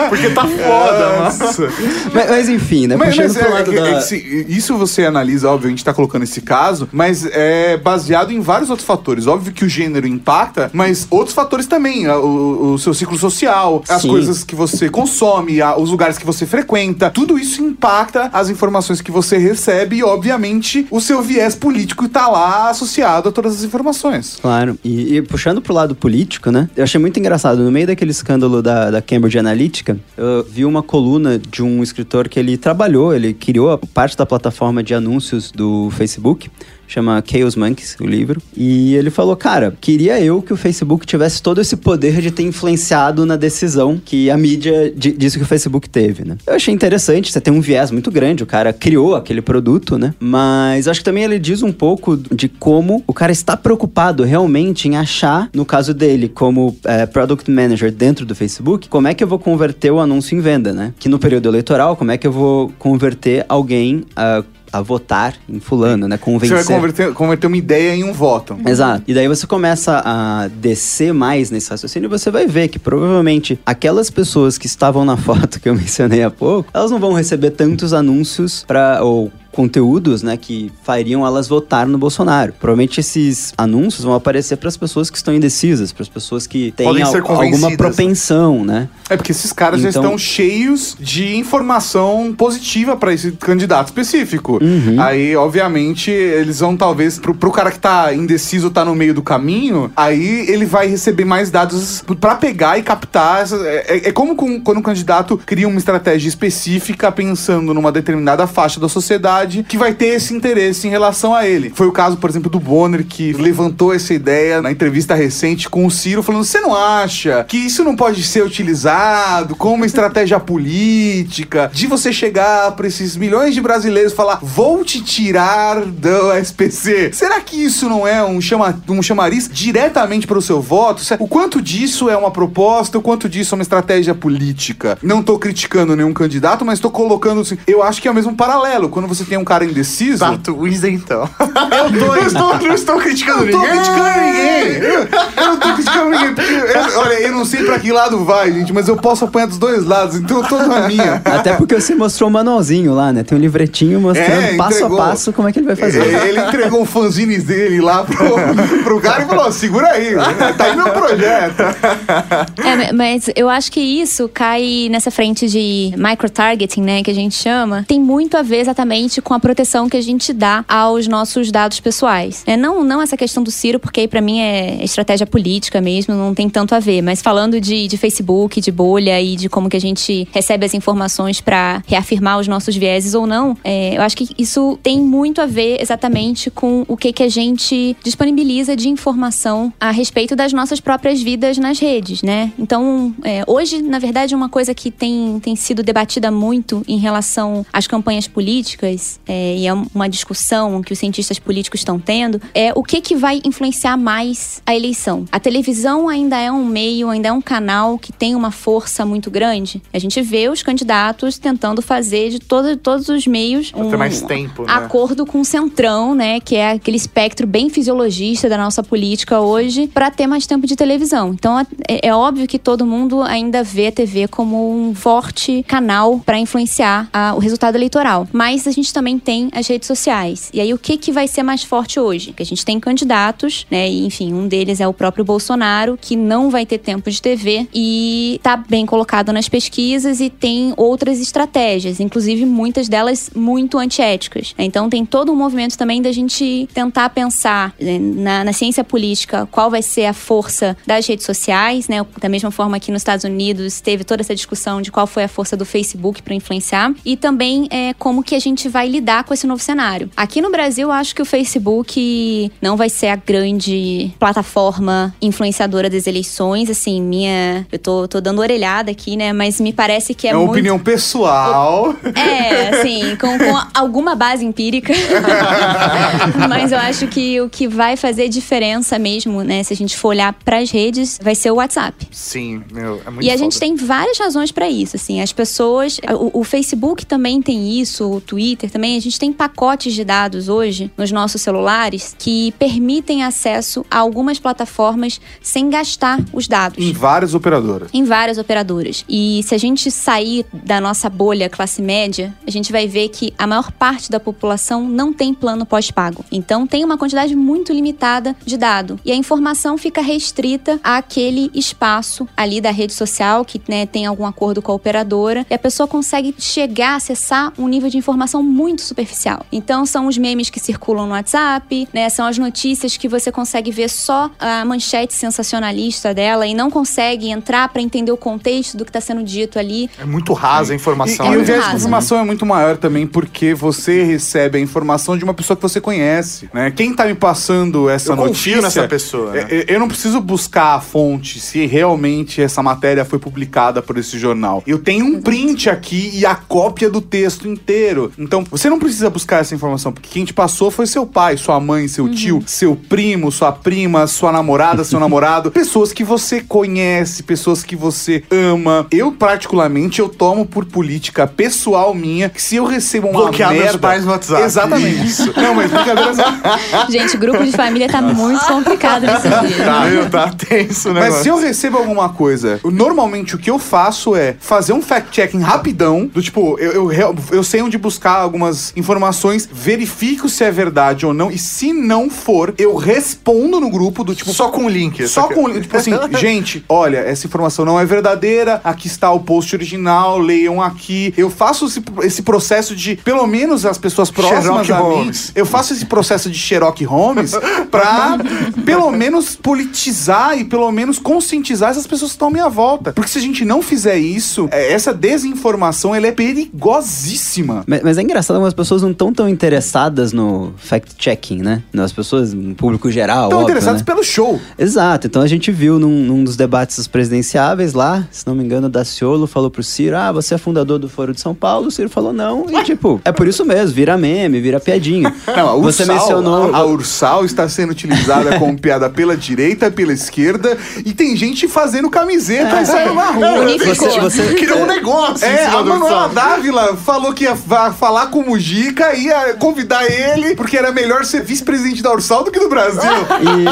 Porque tá foda, mano. Mas, mas enfim, né? Mas, mas pro é, lado é, da. é, isso você analisa, óbvio, a gente tá colocando esse caso, mas é baseado em vários outros fatores. Óbvio que o gênero impacta, mas outros fatores também. O, o seu ciclo social, as Sim. coisas que você consome, a- os lugares que você frequenta, tudo isso impacta as informações que você recebe e, obviamente, o seu viés político tá lá associado a todas as informações. Claro. E, e puxando pro lado político, né? Eu achei muito engraçado. No meio daquele escândalo da, da Cambridge Analytica, eu vi uma coluna de um escritor que ele trabalhou, ele criou parte da plataforma de anúncios do Facebook. Chama Chaos Monkeys, o livro. E ele falou, cara, queria eu que o Facebook tivesse todo esse poder de ter influenciado na decisão que a mídia di- disse que o Facebook teve, né? Eu achei interessante, você tem um viés muito grande, o cara criou aquele produto, né? Mas acho que também ele diz um pouco de como o cara está preocupado realmente em achar, no caso dele, como é, Product Manager dentro do Facebook, como é que eu vou converter o anúncio em venda, né? Que no período eleitoral, como é que eu vou converter alguém a, a votar em fulano, né? Você Convencer. vai converter, converter uma ideia em um voto. Exato. E daí você começa a descer mais nesse raciocínio e você vai ver que provavelmente aquelas pessoas que estavam na foto que eu mencionei há pouco, elas não vão receber tantos anúncios para ou conteúdos, né, que fariam elas votar no Bolsonaro. Provavelmente esses anúncios vão aparecer para as pessoas que estão indecisas, para as pessoas que têm al- alguma propensão, né? É porque esses caras já Então- estão cheios de informação positiva pra esse candidato específico. Aí, obviamente, eles vão talvez pro, pro cara que tá indeciso, tá no meio do caminho, aí ele vai receber mais dados pra pegar e captar. é, é- é como com- quando um candidato cria uma estratégia específica pensando numa determinada faixa da sociedade que vai ter esse interesse em relação a ele. Foi o caso, por exemplo, do Bonner que levantou essa ideia na entrevista recente com o Ciro, falando: você não acha que isso não pode ser utilizado como uma estratégia política de você chegar pra esses milhões de brasileiros e falar: vou te tirar do SPC? Será que isso não é um, chama, um chamariz diretamente para o seu voto? O quanto disso é uma proposta, o quanto disso é uma estratégia política? Não tô criticando nenhum candidato, mas tô colocando assim. Eu acho que é o mesmo paralelo. Quando você tem um cara indeciso. Tato Wisdom, então. Eu tô, Não estou, não estou criticando Eu não tô ninguém. criticando ninguém. Eu, eu não tô criticando ninguém. Eu- olha, eu não sei pra que lado vai, gente, mas eu posso apanhar dos dois lados, então eu tô na minha. Até porque você mostrou o manualzinho lá, né? Tem um livretinho mostrando É, passo a passo como é que ele vai fazer. É, Ele entregou o fanzines dele lá pro, pro cara e falou: segura aí, tá aí meu projeto. É, mas eu acho que isso cai nessa frente de micro-targeting, né, que a gente chama, tem muito a ver exatamente com a proteção que a gente dá aos nossos dados pessoais. É, não, não essa questão do Ciro, porque aí pra mim é estratégia política mesmo, não tem tanto a ver, mas falando de, de Facebook, de bolha e de como que a gente recebe as informações pra reafirmar os nossos vieses ou não, é, eu acho que isso tem muito a ver exatamente com o que, que a gente disponibiliza de informação a respeito das nossas próprias vidas nas redes, né? Então, é, hoje, na verdade, uma coisa que tem, tem sido debatida muito em relação às campanhas políticas, é, e é uma discussão que os cientistas políticos estão tendo, é o que, que vai influenciar mais a eleição. A televisão ainda é um meio, ainda é um canal que tem uma força muito grande. A gente vê os candidatos tentando fazer de todo, todos os meios ter mais tempo, né? acordo com o Centrão, né, que é aquele espectro bem fisiologista da nossa política hoje, para ter mais tempo de televisão. Então é, é óbvio que todo mundo ainda vê a TV como um forte canal para influenciar a- o resultado eleitoral. Mas a gente também tem as redes sociais. E aí o que que vai ser mais forte hoje? Que a gente tem candidatos, né, e enfim, um deles é o próprio Bolsonaro, que não vai ter tempo de TV e tá bem colocado nas pesquisas e tem outras estratégias, inclusive muitas delas muito antiéticas. Então tem todo um movimento também da gente tentar pensar né, na, na ciência política qual vai ser a força das redes sociais, né? Da mesma forma que nos Estados Unidos teve toda essa discussão de qual foi a força do Facebook para influenciar e também é, como que a gente vai lidar com esse novo cenário. Aqui no Brasil, eu acho que o Facebook não vai ser a grande plataforma influenciadora das eleições, assim, minha, eu tô, tô dando orelhada aqui, né? Mas me parece que é, É uma muito opinião pessoal. é, assim, com, com alguma base empírica. Mas eu acho que o que vai fazer diferença mesmo, né, se a gente for olhar pras redes, vai ser o WhatsApp. Sim, meu, é muito E a gente foda. tem várias razões pra isso, assim, as pessoas, o, o Facebook também tem isso, o Twitter também, a gente tem pacotes de dados hoje nos nossos celulares que permitem acesso a algumas plataformas sem gastar os dados Em várias operadoras. em várias operadoras. E se a gente sair da nossa bolha classe média, a gente vai ver que a maior parte da população não tem plano pós-pago. Então tem uma quantidade muito limitada de dado. E a informação fica restrita àquele espaço ali da rede social que né, tem algum acordo com a operadora. E a pessoa consegue chegar, acessar um nível de informação muito superficial. Então são os memes que circulam no WhatsApp, né? São as notícias que você consegue ver só a manchete sensacionalista dela e não consegue entrar pra entender o contexto do que tá sendo dito ali. É muito rasa a informação. E, e né? o viés de informação é muito maior também porque você recebe a informação de uma pessoa que você conhece, né? Quem tá me passando essa Eu notícia... nessa pessoa, né? é- é- Eu não preciso buscar a fonte se realmente essa matéria foi publicada por esse jornal. Eu tenho um print aqui e a cópia do texto inteiro. Então, você não precisa buscar essa informação, porque quem te passou foi seu pai, sua mãe, seu Uhum. tio, seu primo, sua prima, sua namorada, seu namorado. Pessoas que você conhece, pessoas que você ama. Eu, particularmente, eu tomo por política pessoal minha que se eu recebo uma Bloquear meus merda... pais no WhatsApp. Exatamente. Isso. Não, mas brincadeira... Gente, grupo de família tá muito complicado nesses dias. Tá, meu, tá tenso, né? Mas se eu recebo alguma coisa, normalmente o que eu faço é fazer um fact-checking rapidão, do tipo, eu, eu, eu sei onde buscar algumas informações, verifico se é verdade ou não, e se não for, eu respondo no grupo do tipo. Só com o link. Só com, tipo assim, gente, olha, essa informação não é verdadeira, aqui está o post original, leiam aqui. Eu faço esse, esse processo de, pelo menos as pessoas próximas Sherlock a mim, Holmes. eu faço esse processo de Sherlock Holmes pra, pelo menos, politizar e pelo menos conscientizar essas pessoas que estão à minha volta. Porque se a gente não fizer isso, é, essa desinformação, ela é perigosíssima. Mas, mas é engraçado, algumas pessoas não estão tão interessadas no fact-checking, né? As pessoas, no público geral, Estão óbvio, interessados né? pelo show. Exato, então a gente viu num, num dos debates presidenciáveis lá, se não me engano, o Daciolo falou pro Ciro, ah, você é fundador do Foro de São Paulo, o Ciro falou não, e tipo, é por isso mesmo, vira meme, vira piadinha. Não, a você Ursal, mencionou... a, Ursal está sendo utilizada como piada pela direita, pela esquerda, e tem gente fazendo camiseta e saindo na rua. Você, você, Criou um negócio É, a Manuela. Dávila falou que ia falar com com o Mujica, ia convidar ele, porque era melhor ser vice-presidente da Ursal do que do Brasil.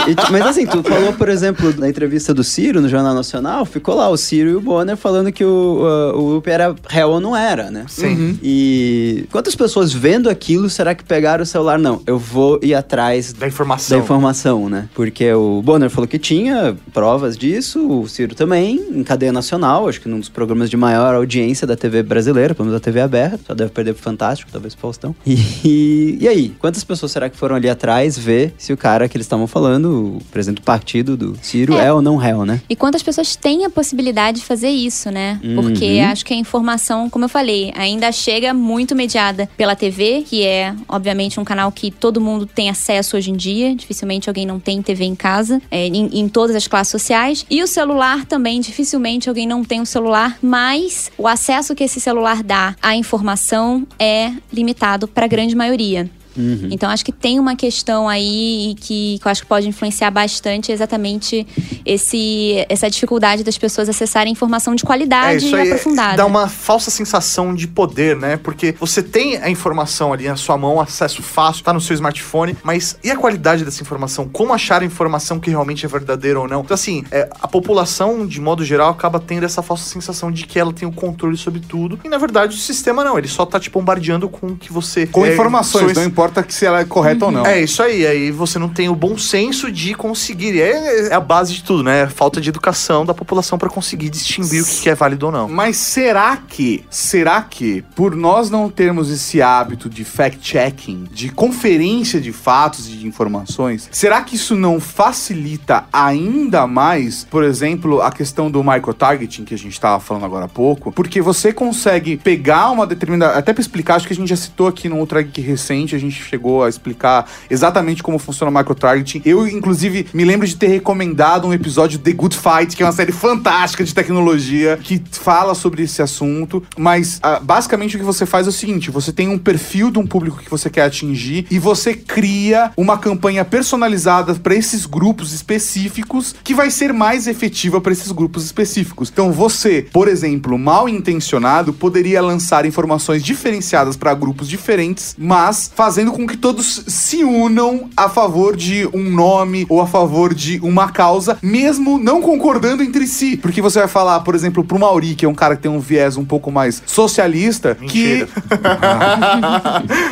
E- e mas assim, tu falou, por exemplo, na entrevista do Ciro no Jornal Nacional, ficou lá o Ciro e o Bonner falando que o, uh, o UP era real ou não era, né? Sim. E quantas pessoas vendo aquilo será que pegaram o celular? Não, eu vou ir atrás Da informação. da informação, né? Porque o Bonner falou que tinha provas disso, o Ciro também, em cadeia nacional, acho que num dos programas de maior audiência da TV brasileira, pelo menos da TV aberta, só deve perder pro Fantástico, talvez pro Faustão. E, e aí, quantas pessoas será que foram ali atrás ver se o cara que eles estavam falando, o presidente do partido do Ciro, é, É. ou não réu, né? E quantas pessoas têm a possibilidade de fazer isso, né? Porque Uhum. acho que a informação, como eu falei, ainda chega muito mediada pela TV, que é, obviamente, um canal que todo mundo tem acesso hoje em dia. Dificilmente alguém não tem TV em casa, é, em, em todas as classes sociais. E o celular também, dificilmente alguém não tem um celular, mas o acesso que esse celular dá à informação é limitado para a grande maioria. Uhum. Então acho que tem uma questão aí que, que eu acho que pode influenciar bastante exatamente esse, essa dificuldade das pessoas acessarem informação de qualidade e aprofundada. É, dá uma falsa sensação de poder, né? Porque você tem a informação ali na sua mão, acesso fácil, tá no seu smartphone, mas e a qualidade dessa informação? Como achar a informação que realmente é verdadeira ou não? Então, assim, é, a população, de modo geral, acaba tendo essa falsa sensação de que ela tem o controle sobre tudo. E, na verdade, o sistema não. Ele só tá te bombardeando com o que você... Com é, informações, não importa que se ela é correta ou não. É isso aí, aí você não tem o bom senso de conseguir. e É, é a base de tudo, né? Falta de educação da população pra conseguir distinguir o que que é válido ou não. Mas será que, será que, por nós não termos esse hábito de fact-checking, de conferência de fatos e de informações, será que isso não facilita ainda mais, por exemplo, a questão do microtargeting que a gente estava falando agora há pouco? Porque você consegue pegar uma determinada. Até para explicar, acho que a gente já citou aqui no Ultra Geek recente, a gente chegou a explicar exatamente como funciona o microtargeting. Eu, inclusive, me lembro de ter recomendado um episódio The Good Fight, que é uma série fantástica de tecnologia, que fala sobre esse assunto. Mas, ah, basicamente, o que você faz é o seguinte: você tem um perfil de um público que você quer atingir e você cria uma campanha personalizada para esses grupos específicos que vai ser mais efetiva para esses grupos específicos. Então, você, por exemplo, mal intencionado, poderia lançar informações diferenciadas para grupos diferentes, mas fazendo com que todos se unam a favor de um nome ou a favor de uma causa, mesmo não concordando entre si. Porque você vai falar, por exemplo, pro Mauri, que é um cara que tem um viés um pouco mais socialista, Mentira. que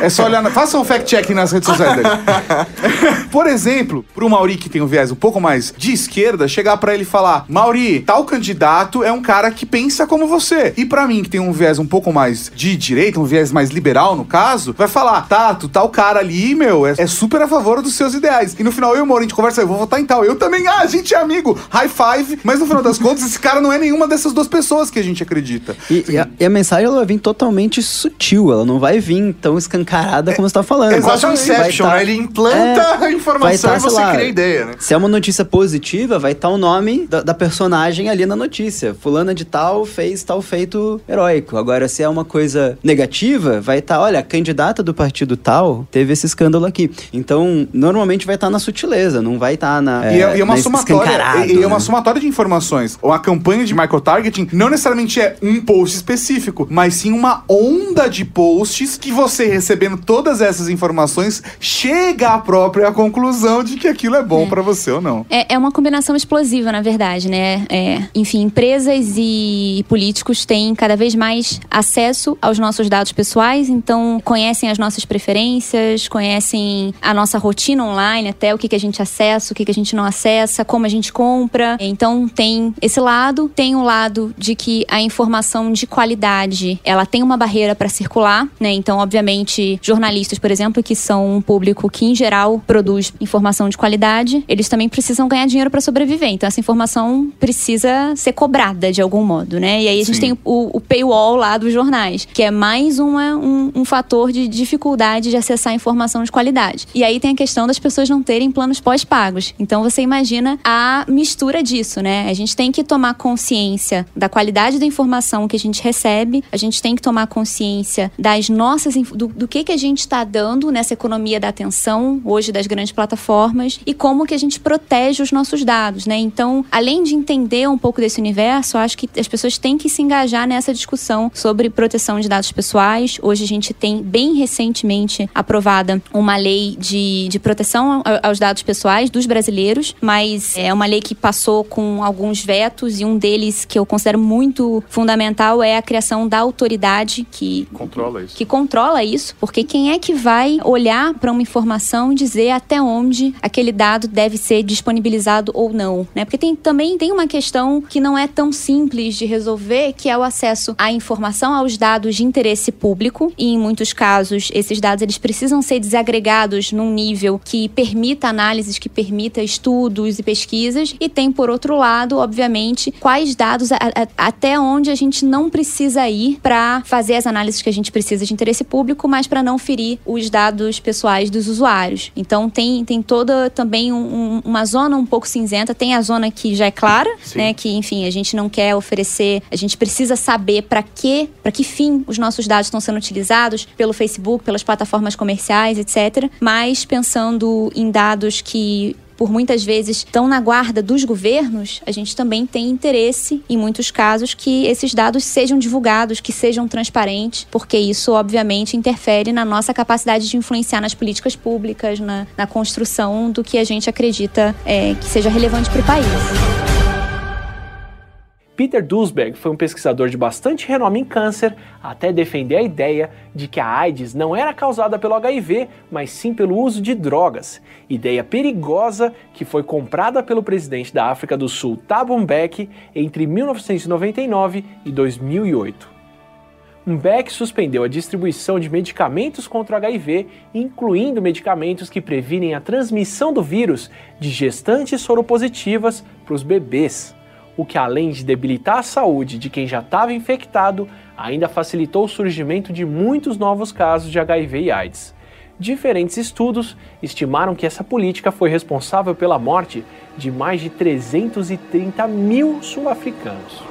é só olhar. Na... Faça um fact-check nas redes sociais dele. Por exemplo, pro Mauri, que tem um viés um pouco mais de esquerda, chegar pra ele e falar: Mauri, tal candidato é um cara que pensa como você. E pra mim, que tem um viés um pouco mais de direita, um viés mais liberal, no caso, vai falar: Tato, tal cara ali, meu, é, é super a favor dos seus ideais. E no final, eu e o Mauri, a gente conversa, eu vou votar em tal. Eu também, ah, a gente é amigo, high five. Mas no final das contas, esse cara não é nenhuma dessas duas pessoas que a gente acredita. E, e a, e a mensagem ela vai vir totalmente sutil, ela não vai vir tão escancarada como você tá falando. É quase um Inception, tá- né? Ele implanta É, a informação tá, e você lá, cria a ideia, né? Se é uma notícia positiva, vai estar o nome da, da personagem ali na notícia. Fulana de tal fez tal feito heróico. Agora, se é uma coisa negativa, vai estar, olha, a candidata do partido tal teve esse escândalo aqui. Então, normalmente vai estar na sutileza, não vai estar na. E é, e é uma somatória. E, e é uma né? somatória de informações. Uma campanha de microtargeting não necessariamente é um post específico, mas sim uma onda de posts que você recebendo todas essas informações chega à própria conclusão de que aquilo é bom pra você ou não. É, é uma combinação explosiva, na verdade, né? É, enfim, empresas e políticos têm cada vez mais acesso aos nossos dados pessoais, então conhecem as nossas preferências, conhecem a nossa rotina online, até o que, que a gente acessa, o que, que a gente não acessa, como a gente compra. Então tem esse lado, tem o lado de que a informação de qualidade ela tem uma barreira para circular, né? Então, obviamente, jornalistas, por exemplo, que são um público que, em geral, produz informação de qualidade, eles também precisam ganhar dinheiro para sobreviver. Então, essa informação precisa ser cobrada de algum modo, né? E aí a gente Sim. tem o, o paywall lá dos jornais, que é mais uma, um, um fator de dificuldade de acessar informação de qualidade. E aí tem a questão das pessoas não terem planos pós-pagos. Então você imagina a mistura disso, né? A gente tem que tomar consciência da qualidade da informação que a gente recebe, a gente tem que tomar consciência das nossas do, do que que a gente está dando nessa economia da atenção hoje das grandes plataformas e como que a gente protege os nossos dados, né? Então, além de entender um pouco desse universo, acho que as pessoas têm que se engajar nessa discussão sobre proteção de dados pessoais. Hoje a gente tem bem recentemente aprovada uma lei de, de proteção aos dados pessoais dos brasileiros, mas é uma lei que passou com alguns vetos e um deles que eu considero muito fundamental é a criação da autoridade que Controla isso. que controla isso, porque quem é que vai olhar para uma informação e dizer até onde aquele dado deve ser disponibilizado ou não, né? Porque tem, também tem uma questão que não é tão simples de resolver, que é o acesso à informação, aos dados de interesse público, e em muitos casos esses dados eles precisam ser desagregados num nível que permita análises, que permita estudos e pesquisas, e tem por outro lado, obviamente, quais dados a, a, até onde a gente não precisa ir para fazer as análises que a gente precisa de interesse público, mas para não ferir os dados pessoais dos usuários. Então tem, tem toda também um, um, uma zona um pouco cinzenta, tem a zona que já é clara, Sim. né, que enfim, a gente não quer oferecer, a gente precisa saber para que, para que fim os nossos dados estão sendo utilizados pelo Facebook, pelas plataformas comerciais, etc. Mas pensando em dados que por muitas vezes estão na guarda dos governos, a gente também tem interesse, em muitos casos, que esses dados sejam divulgados, que sejam transparentes, porque isso, obviamente, interfere na nossa capacidade de influenciar nas políticas públicas, na, na construção do que a gente acredita é, que seja relevante para o país. Peter Duisberg foi um pesquisador de bastante renome em câncer, até defender a ideia de que a AIDS não era causada pelo HIV, mas sim pelo uso de drogas. Ideia perigosa que foi comprada pelo presidente da África do Sul, Thabo Mbeki, entre 1999 e 2008. Mbeki suspendeu a distribuição de medicamentos contra o HIV, incluindo medicamentos que previnem a transmissão do vírus de gestantes soropositivas para os bebês o que além de debilitar a saúde de quem já estava infectado, ainda facilitou o surgimento de muitos novos casos de HIV e AIDS. Diferentes estudos estimaram que essa política foi responsável pela morte de mais de 330 mil sul-africanos.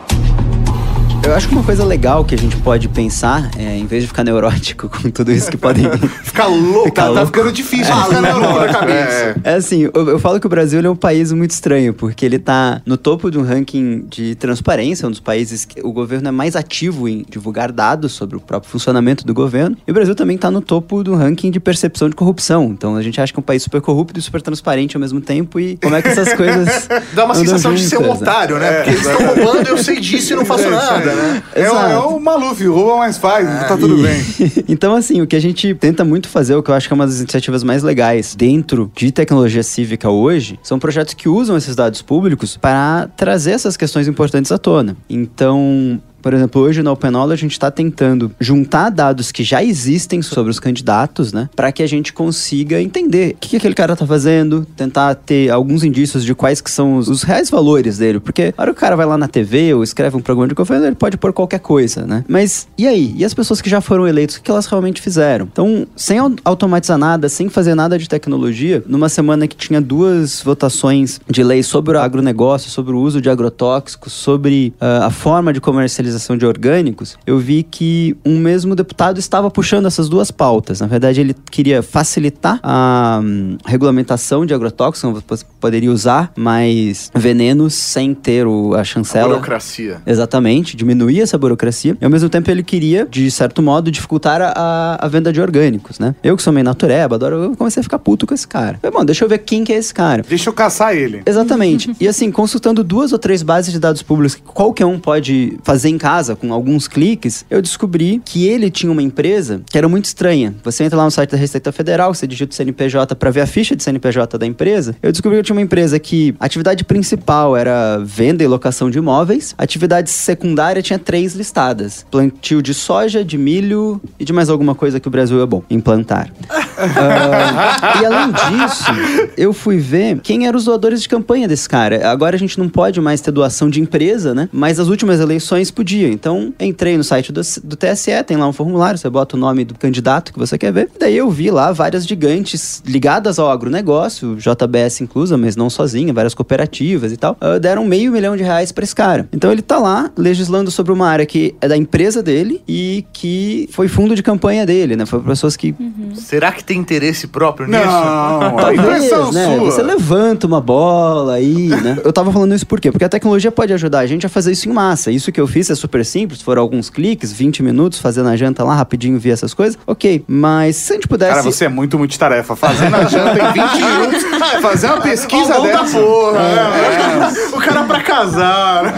Eu acho que uma coisa legal que a gente pode pensar, é, em vez de ficar neurótico com tudo isso que podem. Ficar louco, Ficar tá, tá louco. ficando difícil. É, ficar fica louco neurótico. na cabeça. É. É assim, eu, eu falo que o Brasil ele é um país muito estranho, porque ele tá no topo de um ranking de transparência, um dos países que o governo é mais ativo em divulgar dados sobre o próprio funcionamento do governo. E o Brasil também tá no topo do ranking de percepção de corrupção. Então a gente acha que é um país super corrupto e super transparente ao mesmo tempo. E como é que essas coisas. Dá uma sensação de ser um né? otário, né? Porque eles estão roubando, eu sei disso e não faço nada, né? É, o, é o Maluf, rouba mais faz, tá tudo E- bem. então, assim, o que a gente tenta muito fazer, o que eu acho que é uma das iniciativas mais legais dentro de tecnologia cívica hoje, são projetos que usam esses dados públicos para trazer essas questões importantes à tona. Então. Por exemplo, hoje na Open Knowledge a gente está tentando juntar dados que já existem sobre os candidatos, né? Para que a gente consiga entender o que, que aquele cara tá fazendo, tentar ter alguns indícios de quais que são os, os reais valores dele. Porque a hora que o cara vai lá na TV ou escreve um programa de governo, ele pode pôr qualquer coisa, né? Mas e aí? E as pessoas que já foram eleitos, o que elas realmente fizeram? Então, sem au- automatizar nada, sem fazer nada de tecnologia, numa semana que tinha duas votações de lei sobre o agronegócio, sobre o uso de agrotóxicos, sobre ah, a forma de comercialização de orgânicos, eu vi que um mesmo deputado estava puxando essas duas pautas. Na verdade, ele queria facilitar a hum, regulamentação de agrotóxicos, você poderia usar mais venenos sem ter o, a chancela. Burocracia. Exatamente, diminuir essa burocracia. E ao mesmo tempo ele queria, de certo modo, dificultar a, a, a venda de orgânicos, né? Eu que sou meio natureba, adoro, eu comecei a ficar puto com esse cara. Falei, bom, deixa eu ver quem que é esse cara. Deixa eu caçar ele. Exatamente. e assim, consultando duas ou três bases de dados públicos que qualquer um pode fazer em casa com alguns cliques, eu descobri que ele tinha uma empresa que era muito estranha. Você entra lá no site da Receita Federal, você digita o CNPJ para ver a ficha de CNPJ da empresa. Eu descobri que eu tinha uma empresa que a atividade principal era venda e locação de imóveis, a atividade secundária tinha três listadas: plantio de soja, de milho e de mais alguma coisa que o Brasil é bom em plantar. Ah, e além disso, eu fui ver quem eram os doadores de campanha desse cara. Agora a gente não pode mais ter doação de empresa, né? Mas as últimas eleições podia. Então, entrei no site do, do TSE, tem lá um formulário, você bota o nome do candidato que você quer ver. Daí eu vi lá várias gigantes ligadas ao agronegócio, JBS inclusa, mas não sozinha, várias cooperativas e tal, ah, deram meio milhão de reais pra esse cara. Então ele tá lá legislando sobre uma área que é da empresa dele e que foi fundo de campanha dele, né? Foi pra pessoas que Será que tem interesse próprio nisso? Não, a Talvez, impressão né? sua. Você levanta uma bola aí, né? Eu tava falando isso por quê? Porque a tecnologia pode ajudar a gente a fazer isso em massa. Isso que eu fiz é super simples, foram alguns cliques, 20 minutos, fazendo a janta lá rapidinho, ver essas coisas. Ok, mas se a gente pudesse... Cara, você é muito multitarefa. Fazendo a janta em 20 minutos, fazer uma pesquisa dessa. porra, né? O cara pra casar. né?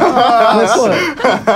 Mas, pô,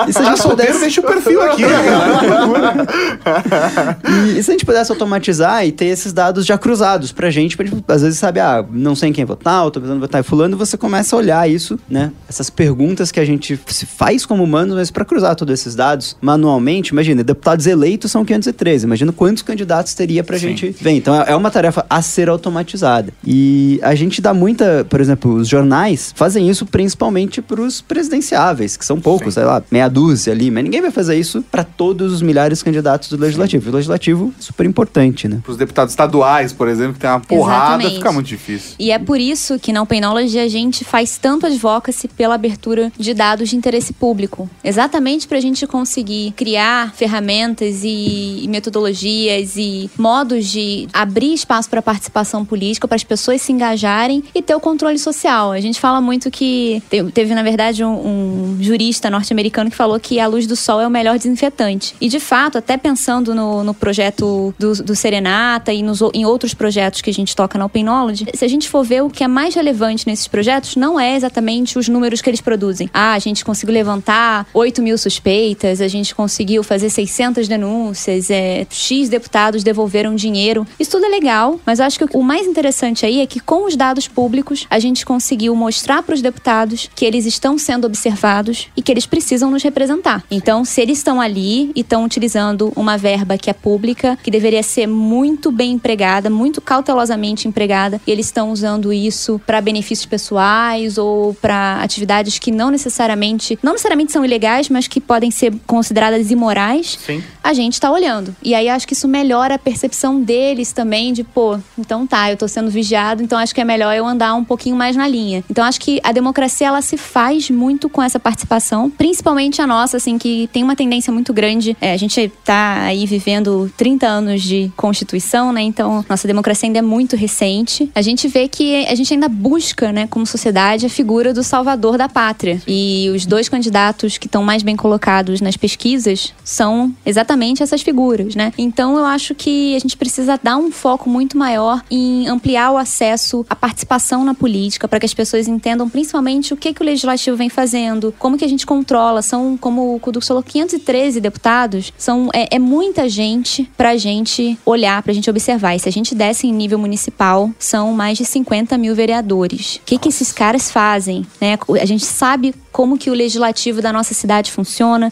e se a Tá gente pudesse... deixa o perfil aqui, cara. E, e se a gente pudesse automatizar e ter esses dados já cruzados pra gente, pra gente, às vezes, sabe, ah, não sei em quem votar, eu tô precisando votar em fulano, e você começa a olhar isso, né? Essas perguntas que a gente se faz como humanos, mas pra cruzar todos esses dados manualmente, imagina, deputados eleitos são 513, imagina quantos candidatos teria pra Sim. gente ver. Então é é uma tarefa a ser automatizada. E a gente dá muita, por exemplo, os jornais fazem isso principalmente pros presidenciáveis, que são poucos, sei lá, meia dúzia ali, mas ninguém vai fazer isso pra todos os milhares de candidatos do legislativo. O legislativo é super importante, né? Pros deputados estaduais, por exemplo, que tem uma porrada, Exatamente. fica muito difícil. E é por isso que na Open Knowledge a gente faz tanto advocacy pela abertura de dados de interesse público. Exatamente para a gente conseguir criar ferramentas e, metodologias e modos de abrir espaço para participação política, para as pessoas se engajarem e ter o controle social. A gente fala muito que te- teve, na verdade, um, um jurista norte-americano que falou que a luz do sol é o melhor desinfetante. E de fato, até pensando no, no projeto do, do Serenata e nos, em outros projetos que a gente toca na Open Knowledge, se a gente for ver o que é mais relevante nesses projetos, não é exatamente os números que eles produzem. Ah, a gente conseguiu levantar 8 mil suspeitas, a gente conseguiu fazer 600 denúncias, é, X deputados devolveram dinheiro. Isso tudo é legal, mas acho que o mais interessante aí é que com os dados públicos a gente conseguiu mostrar para os deputados que eles estão sendo observados e que eles precisam nos representar. Então, se eles estão ali e estão utilizando uma verba que é pública, que deveria ser muito bem empregada, muito cautelosamente empregada, e eles estão usando isso para benefícios pessoais ou para atividades que não necessariamente, não necessariamente são ilegais, mas que podem ser consideradas imorais Sim. a gente tá olhando. E aí acho que isso melhora a percepção deles também de, pô, então tá, eu tô sendo vigiado, então acho que é melhor eu andar um pouquinho mais na linha. Então acho que a democracia ela se faz muito com essa participação, principalmente a nossa, assim, que tem uma tendência muito grande. É, a gente tá aí vivendo 30 anos de Constituição, né? Então nossa democracia ainda é muito recente. A gente vê que a gente ainda busca, né, como sociedade, a figura do salvador da pátria. E os dois candidatos que estão mais bem colocados nas pesquisas são exatamente essas figuras, né? Então eu acho que a gente precisa dar um foco muito maior em ampliar o acesso à participação na política, para que as pessoas entendam principalmente o que, que o legislativo vem fazendo, como que a gente controla. São, como o Kudu falou, 513 deputados. São, é, é muita gente pra gente olhar, pra gente observar. E se a gente desce em nível municipal, são mais de 50 mil vereadores. O que, que esses caras fazem? Né? A gente sabe como que o legislativo da nossa cidade funciona,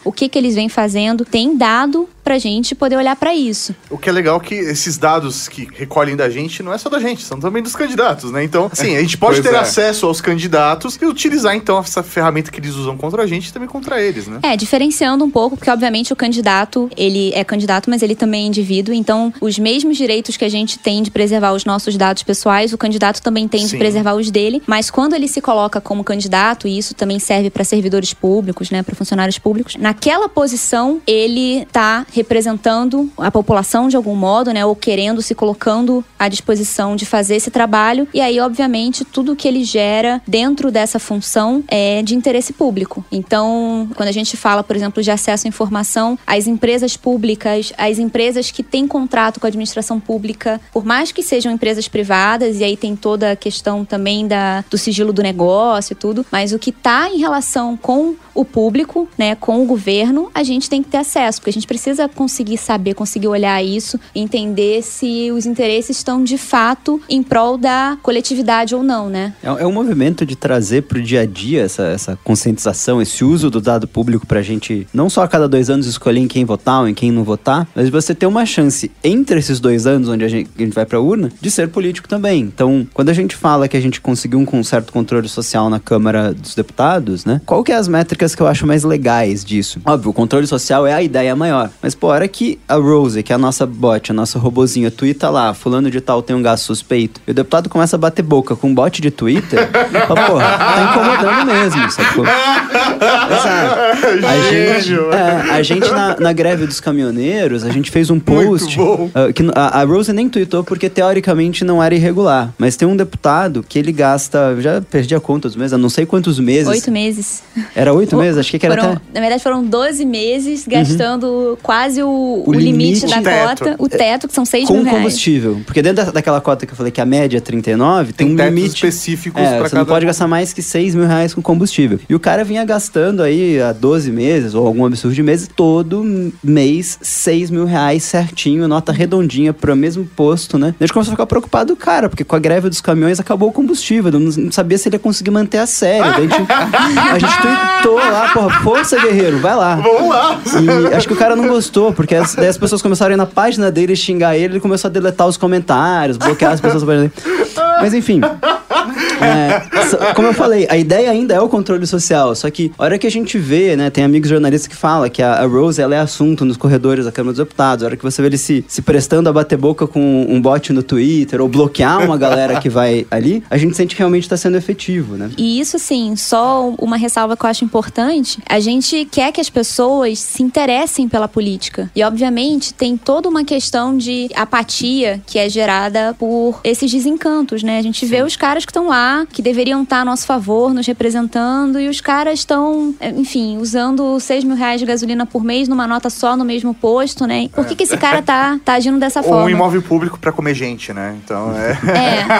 o que que eles vêm fazendo. Tem dado pra gente poder olhar pra isso. O que é legal é que esses dados que recolhem da gente não é só da gente, são também dos candidatos, né? Então, assim, a gente pode ter é. acesso aos candidatos e utilizar, então, essa ferramenta que eles usam contra a gente e também contra eles, né? É, diferenciando um pouco, porque obviamente o candidato, ele é candidato, mas ele também é indivíduo. Então, os mesmos direitos que a gente tem de preservar os nossos dados pessoais, o candidato também tem de Sim. preservar os dele. Mas quando ele se coloca como candidato, e isso também serve para servidores públicos, né, para funcionários públicos, naquela posição ele tá representando a população de algum modo, né, ou querendo se colocando à disposição de fazer esse trabalho. E aí, obviamente, tudo que ele gera dentro dessa função é de interesse público. Então, quando a gente fala, por exemplo, de acesso à informação, as empresas públicas, as empresas que têm contrato com a administração pública, por mais que sejam empresas privadas, e aí tem toda a questão também da, do sigilo do negócio e tudo, mas o que está em relação com o público, né, com o governo, a gente tem que ter acesso, porque a gente precisa conseguir saber, conseguir olhar isso, entender se os interesses estão de fato em prol da coletividade ou não, né? É, é um movimento de trazer pro dia a dia essa, essa conscientização, esse uso do dado público pra gente não só a cada dois anos escolher em quem votar ou em quem não votar, mas você ter uma chance entre esses dois anos onde a gente, a gente vai pra urna de ser político também. Então, quando a gente fala que a gente conseguiu um certo controle social na Câmara dos Deputados, né? Qual que é as métricas que eu acho mais legais disso? Óbvio, o controle social é a ideia maior. Mas, pô, a hora que a Rose, que é a nossa bot, a nossa robozinha, twitta lá, fulano de tal tem um gasto suspeito, e o deputado começa a bater boca com um bot de Twitter, fala, porra, tá incomodando mesmo, sacou? Exato. A gente, é, a gente na, na greve dos caminhoneiros, a gente fez um post uh, que a, a Rose nem tweetou porque teoricamente não era irregular. Mas tem um deputado que ele gasta, já perdi a conta dos meses, não sei quantos meses. Oito meses. Era oito meses? Achei que era Foram- até. Na verdade, foram 12 meses gastando quase o, O o limite, limite. da teto. cota, o teto, que são 6 Com mil reais. combustível. Porque dentro da- daquela cota que eu falei que a média é 39, tem, Tem um tetos limite. específicos É, pra você cada não pode gastar mais que 6 mil reais com combustível. E o cara vinha gastando aí há 12 meses, ou algum absurdo de meses, todo mês 6 mil reais certinho, nota redondinha pro mesmo posto, né? A gente começou a ficar preocupado, cara, porque com a greve dos caminhões acabou o combustível, não, não sabia se ele ia conseguir manter a série. Daí a gente, a gente tweetou lá, porra, força guerreiro, vai lá. Vamos lá! E acho que o cara não gostou, porque as, daí as pessoas começaram a ir na página dele xingar ele, ele começou a deletar os comentários, bloquear as pessoas. Mas enfim. é, como eu falei, a ideia ainda é o controle social. Só que a hora que a gente vê, né, tem amigos jornalistas que falam que a, a Rose ela é assunto nos corredores da Câmara dos Deputados. A hora que você vê ele se, se prestando a bater boca com um bot no Twitter ou bloquear uma galera que vai ali, a gente sente que realmente está sendo efetivo, né? E isso, assim, só uma ressalva que eu acho importante. A gente quer que as pessoas se interessem pela política. E, obviamente, tem toda uma questão de apatia que é gerada por esses desencantos, né? A gente vê os caras que estão lá, que deveriam estar a nosso favor, nos representando, e os caras estão, é, enfim, usando 6 mil reais de gasolina por mês numa nota só no mesmo posto, né? Por que, que esse cara tá, tá agindo dessa forma? um imóvel público pra comer gente, né? Então é.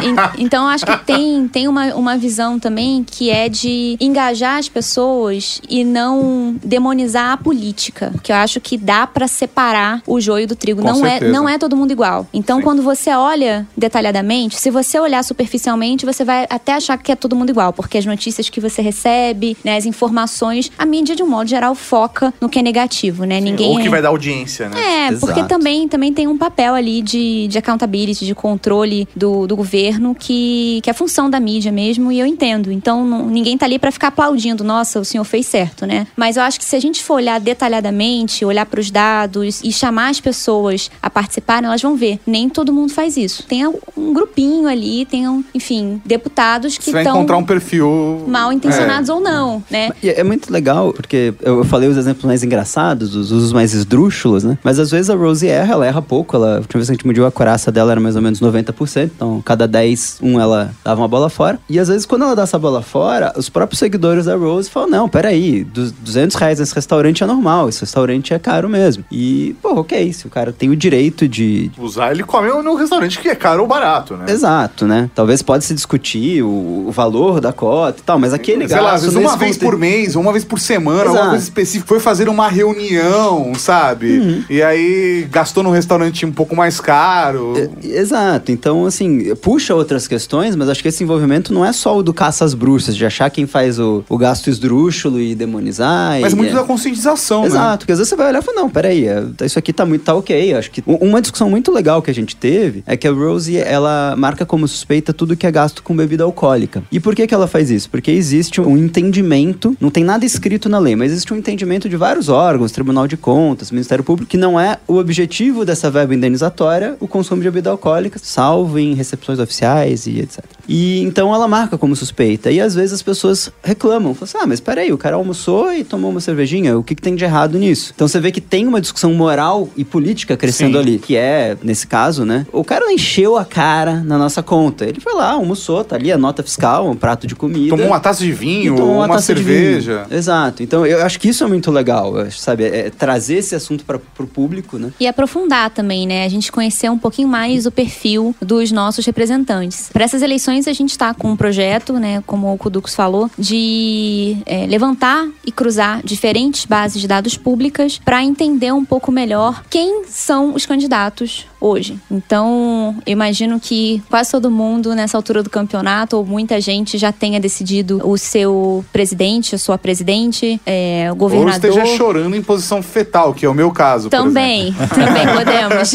É, en- então acho que tem, tem uma, uma visão também que é de engajar as pessoas e não demonizar a política. Que eu acho que dá pra separar o joio do trigo. Com não é, não é todo mundo igual. Então, Sim. quando você olha detalhadamente, se você olhar superficialmente, você vai até achar que é todo mundo igual, porque as notícias que você recebe, né, as informações, a mídia de um modo geral foca no que é negativo, né? Ninguém Ou que é- vai dar audiência, né? é, porque Exato. também, também tem um papel ali de, de accountability, de controle do, do governo, que, que é função da mídia mesmo, e eu entendo. Então, não- ninguém tá ali pra ficar aplaudindo, nossa, o senhor fez certo, né? Mas eu acho que se a gente for olhar detalhadamente, olhar pros dados e chamar as pessoas a participarem, elas vão ver. Nem todo mundo faz isso. Tem um grupinho ali, tem, um, enfim, deputados que estão encontrar um perfil. mal intencionados ou não, né? E é muito legal, porque eu falei os exemplos mais engraçados, os usos mais esdrúxulos, né? Mas às vezes a Rose erra, ela erra pouco. Ela, a última vez que a gente mediu a coraça dela era mais ou menos 90%. Então, cada 10, um ela dava uma bola fora. E às vezes, quando ela dá essa bola fora, os próprios seguidores da Rose falam: Não, peraí, du- 200 reais nesse restaurante é normal, esse restaurante é caro mesmo. E, pô, ok, se o cara tem o direito de. Usar, ele come no restaurante que é caro ou barato, né? Exato, né? Talvez pode se discutir o, o valor da cota e tal, mas aquele Sei lá, às gasto vezes uma vez conte- por mês, ou uma vez por semana, Exato. alguma coisa específica. Foi fazer uma reunião, sabe? Uhum. E aí gastou num restaurante um pouco mais caro. É, Exato. Então, assim, puxa outras questões, mas acho que esse envolvimento não é só o do caça às bruxas, de achar quem faz o, o gasto esdrúxulo e demonizar. Mas e, muito é. da conscientização, né? Exato, porque às vezes você vai olhar e fala, não, peraí, é, isso aqui tá muito, tá ok. Acho que uma discussão muito legal que a gente teve é que a Rosie, ela marca como suspeita tudo que é gasto com bebida alcoólica. E por que que ela faz isso? Porque existe um entendimento, não tem nada escrito na lei, mas existe um entendimento de vários órgãos, Tribunal de Contas, Ministério Público, que não é o objetivo dessa verba indenizatória o consumo de bebida alcoólica, salvo em recepções oficiais e etc. E então ela marca como suspeita. E às vezes as pessoas reclamam, falam assim, ah, mas peraí, o cara almoçou e tomou uma cervejinha, o que, que tem de errado nisso? Então você vê que tem uma discussão moral e política crescendo Sim. ali, que é, nesse caso, né? O cara não encheu a cara na nossa conta. Ele foi lá, almoçou, tá ali a nota fiscal, um prato de comida. Tomou uma taça de vinho, tomou uma, taça de cerveja. vinho. Exato. Então eu acho que isso é muito legal, sabe? É trazer esse assunto para pro público, né? E aprofundar também, né? A gente conhecer um pouquinho mais o perfil dos nossos representantes. Para essas eleições eleições, a gente está com um projeto, né, como o Kudux falou, de é, levantar e cruzar diferentes bases de dados públicas para entender um pouco melhor quem são os candidatos hoje. Então, eu imagino que quase todo mundo nessa altura do campeonato, ou muita gente, já tenha decidido o seu presidente, a sua presidente, é, o Ou governador. esteja chorando em posição fetal, que é o meu caso. Também, também podemos.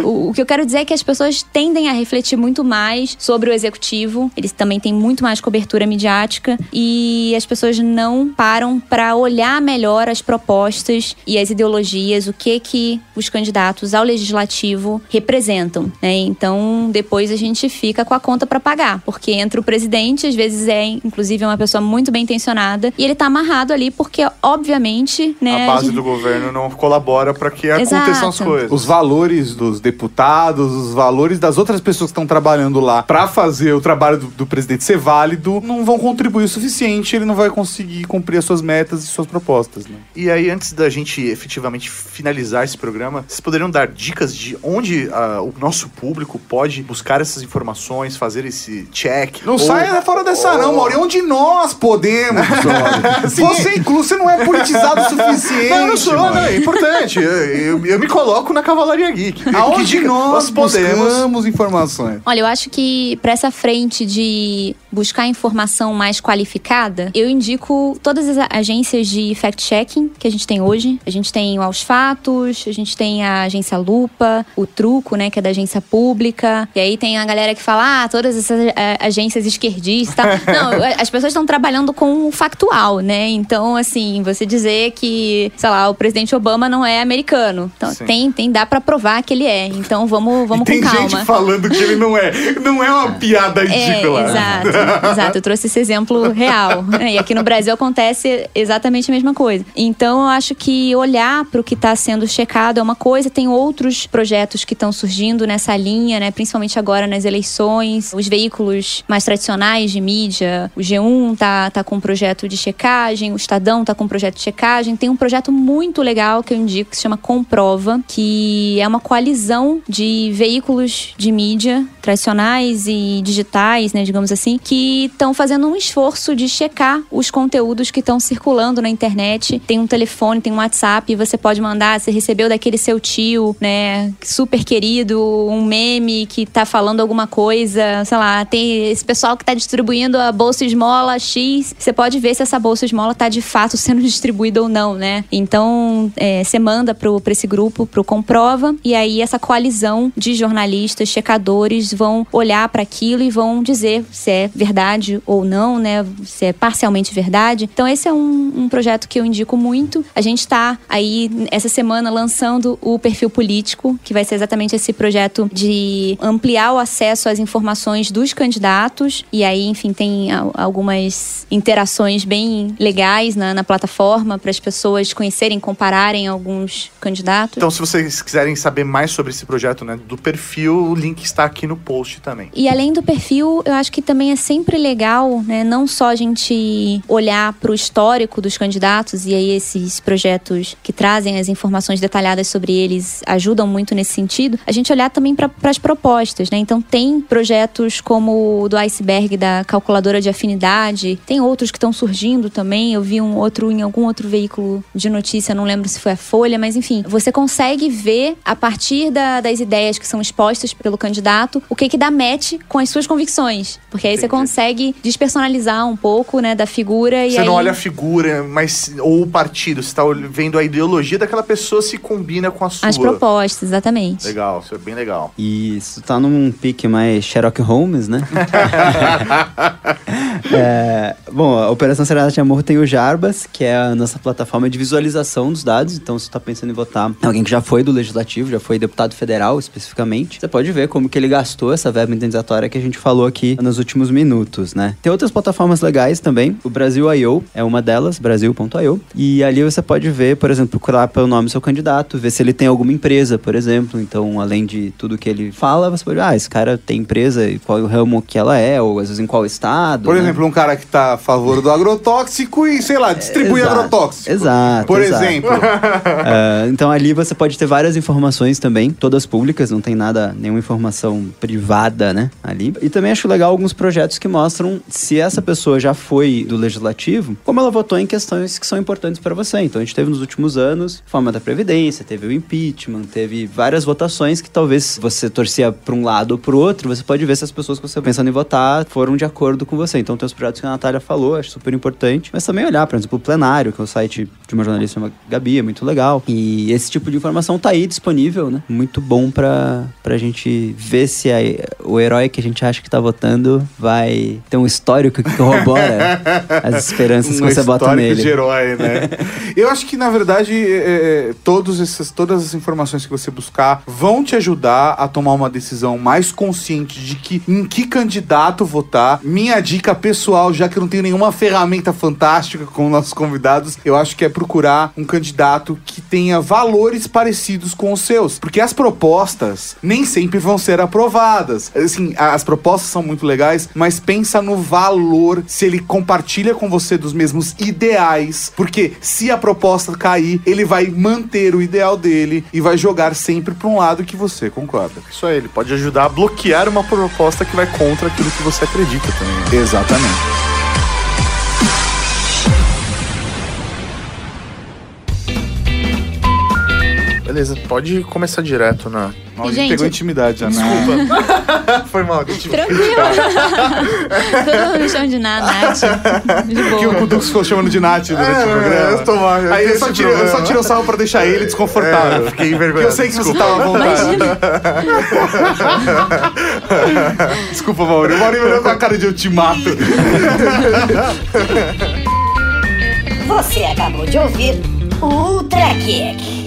o, o que eu quero dizer é que as pessoas tendem a refletir muito mais sobre o executivo. Eles também têm muito mais cobertura midiática e as pessoas não param para olhar melhor as propostas e as ideologias, o que que os candidatos ao legislativo representam. Né? Então, depois a gente fica com a conta para pagar, porque entra o presidente, às vezes é inclusive uma pessoa muito bem intencionada e ele tá amarrado ali porque obviamente, né, A base gente- do governo não colabora para que aconteçam as Exato. coisas. Os valores dos deputados, os valores das outras pessoas que estão trabalhando lá pra fazer o trabalho do, do presidente ser válido, não vão contribuir o suficiente, ele não vai conseguir cumprir as suas metas e suas propostas, né? E aí, antes da gente efetivamente finalizar esse programa, vocês poderiam dar dicas de onde ah, o nosso público pode buscar essas informações, fazer esse check? Não Ou- saia fora dessa ou- não, Mauri. Onde nós podemos, olha. Você, inclusive, você não é politizado o suficiente. Não, eu não sou, não, é importante. Eu, eu- eu me coloco na Cavalaria Geek. Que Aonde dica nós podemos. buscamos informações? Olha, eu acho que para essa frente de buscar informação mais qualificada, eu indico todas as agências de fact-checking que a gente tem hoje. A gente tem o Aos Fatos, a gente tem a agência Lupa, o Truco, né, que é da agência pública. E aí tem a galera que fala, ah, todas essas eh, agências esquerdistas. Não, as pessoas estão trabalhando com o factual, né? Então, assim, você dizer que, sei lá, o presidente Obama não é americano. Então, Sim. tem, tem, dá para provar que ele é. Então, vamos, vamos E tem com calma. gente falando que ele não é. Não é uma piada É, ridícula. exato, exato. Eu trouxe esse exemplo real. E aqui no Brasil acontece exatamente a mesma coisa. Então eu acho que olhar para o que está sendo checado é uma coisa. Tem outros projetos que estão surgindo nessa linha, né? Principalmente agora nas eleições. Os veículos mais tradicionais de mídia. O G1 tá, tá com um projeto de checagem, o Estadão tá com um projeto de checagem. Tem um projeto muito legal que eu indico que se chama Comprova, que é uma coalizão de veículos de mídia tradicionais e digitais, né, digamos assim, que estão fazendo um esforço de checar os conteúdos que estão circulando na internet. Tem um telefone, tem um WhatsApp, você pode mandar, você recebeu daquele seu tio, né, super querido, um meme que tá falando alguma coisa, sei lá, tem esse pessoal que tá distribuindo a bolsa esmola X, você pode ver se essa bolsa esmola tá de fato sendo distribuída ou não, né? Então, é, você manda pro, pra esse grupo, pro Comprova, e aí essa coalizão de jornalistas, checadores vão olhar para aquilo e vão dizer se é verdade ou não, né? Se é parcialmente verdade. Então, esse é um, um projeto que eu indico muito. A gente tá aí, essa semana, lançando o perfil político, que vai ser exatamente esse projeto de ampliar o acesso às informações dos candidatos. E aí, enfim, tem al- algumas interações bem legais na, na plataforma para as pessoas conhecerem, compararem alguns candidatos. Então, se vocês quiserem saber mais sobre esse projeto, né, do perfil, o link está aqui no post também. E além do perfil, eu acho que também é sempre legal, né, não só a gente olhar para o histórico dos candidatos e aí esses projetos que trazem as informações detalhadas sobre eles ajudam muito nesse sentido. A gente olhar também para as propostas, né? Então tem projetos como o do iceberg da calculadora de afinidade, tem outros que estão surgindo também. Eu vi um outro em algum outro veículo de notícia, não lembro se foi a Folha, mas enfim, você consegue ver a partir da- das ideias que são expostas pelo candidato o que que dá match com as suas convicções, porque aí você Entendi. Consegue despersonalizar um pouco, né, da figura e Você aí não olha a figura, mas ou o partido, você está vendo a ideologia daquela pessoa se combina com a sua. as propostas, exatamente. Legal, isso é bem legal. E isso tá num pique mais Sherlock Holmes, né? É, bom, a Operação Serenata de Amor tem o Jarbas, que é a nossa plataforma de visualização dos dados. Então, se você tá pensando em votar alguém que já foi do Legislativo, já foi deputado federal especificamente, você pode ver como que ele gastou essa verba indenizatória que a gente falou aqui nos últimos minutos, né? Tem outras plataformas legais também. O Brasil.io é uma delas, brasil.io. E ali você pode ver, por exemplo, procurar pelo nome do seu candidato, ver se ele tem alguma empresa, por exemplo. Então, além de tudo que ele fala, você pode ver, ah, esse cara tem empresa e qual é o ramo que ela é, ou às vezes em qual estado. Por né? exemplo, um cara que tá a favor do agrotóxico e, sei lá, distribui Exato, agrotóxico. Exato. Por exato. exemplo. Ah, então ali você pode ter várias informações também, todas públicas, não tem nada, nenhuma informação privada, né, ali. E também acho legal alguns projetos que mostram se essa pessoa já foi do legislativo, como ela votou em questões que são importantes para você. Então a gente teve nos últimos anos forma da previdência, teve o impeachment, teve várias votações que talvez você torcia para um lado ou para o outro, você pode ver se as pessoas que você tá pensando em votar foram de acordo com você. Então tem os projetos que a Natália falou, acho super importante, mas também olhar, por exemplo, o plenário, que é o site de uma jornalista chamada Gabi, é muito legal. E esse tipo de informação tá aí disponível, né? Muito bom pra, pra gente ver se a- o herói que a gente acha que tá votando vai ter um histórico que corrobora as esperanças um que você bota nele. de herói, né? Eu acho que, na verdade, é, é, todos esses, todas as informações que você buscar vão te ajudar a tomar uma decisão mais consciente de que em que candidato votar. Minha dica pessoal, já que eu não tenho nenhuma ferramenta fantástica com nossos convidados, eu acho que é procurar um candidato que tenha valores parecidos com os seus. Porque as propostas nem sempre vão ser aprovadas. Assim, as propostas são muito legais, mas pensa no valor, se ele compartilha com você dos mesmos ideais. Porque se a proposta cair, ele vai manter o ideal dele e vai jogar sempre para um lado que você concorda. Isso aí, ele pode ajudar a bloquear uma proposta que vai contra aquilo que você acredita também. né? Exatamente. Beleza, pode começar direto na. A gente pegou intimidade já, né? Desculpa. Foi mal. Tranquilo. Todo mundo me chama de Nath. De Que o boa. Kudux ficou chamando de Nath durante o programa. É, eu tô mal, eu Aí eu só, tirei, eu só o salvo pra deixar ele desconfortável. É, eu fiquei Porque envergonhado. eu sei que você desculpa. tava à vontade. Desculpa, Maurício. O Maurício olhou com a cara de eu te mato. Você acabou de ouvir o Ultra Kick.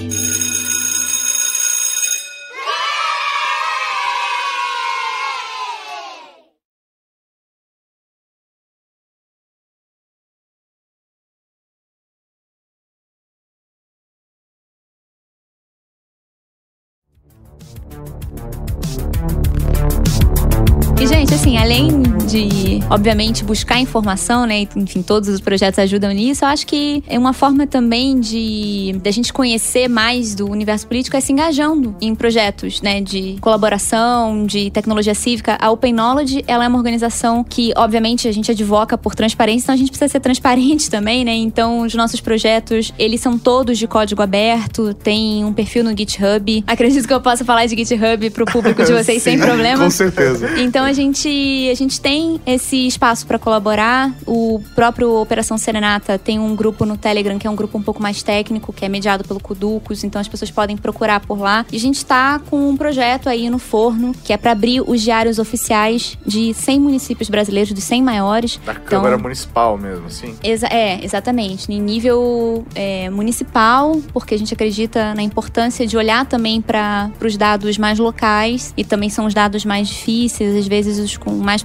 De, obviamente, buscar informação, né? Enfim, todos os projetos ajudam nisso. Eu acho que é uma forma também de da gente conhecer mais do universo político é se engajando em projetos, né? De colaboração, de tecnologia cívica. A Open Knowledge, ela é uma organização que, obviamente, a gente advoca por transparência, então a gente precisa ser transparente também, né? Então, os nossos projetos, eles são todos de código aberto, tem um perfil no GitHub. Acredito que eu possa falar de GitHub pro público de vocês sem Sim, problema. Com certeza. Então a gente, a gente tem esse espaço para colaborar. O próprio Operação Serenata tem um grupo no Telegram que é um grupo um pouco mais técnico, que é mediado pelo Cuducos, então as pessoas podem procurar por lá. E a gente tá com um projeto aí no forno, que é para abrir os diários oficiais de 100 municípios brasileiros, dos 100 maiores. Da Então- Câmara Municipal mesmo, assim. Exa- é, exatamente. Em nível é, municipal, porque a gente acredita na importância de olhar também para os dados mais locais e também são os dados mais difíceis, às vezes os com mais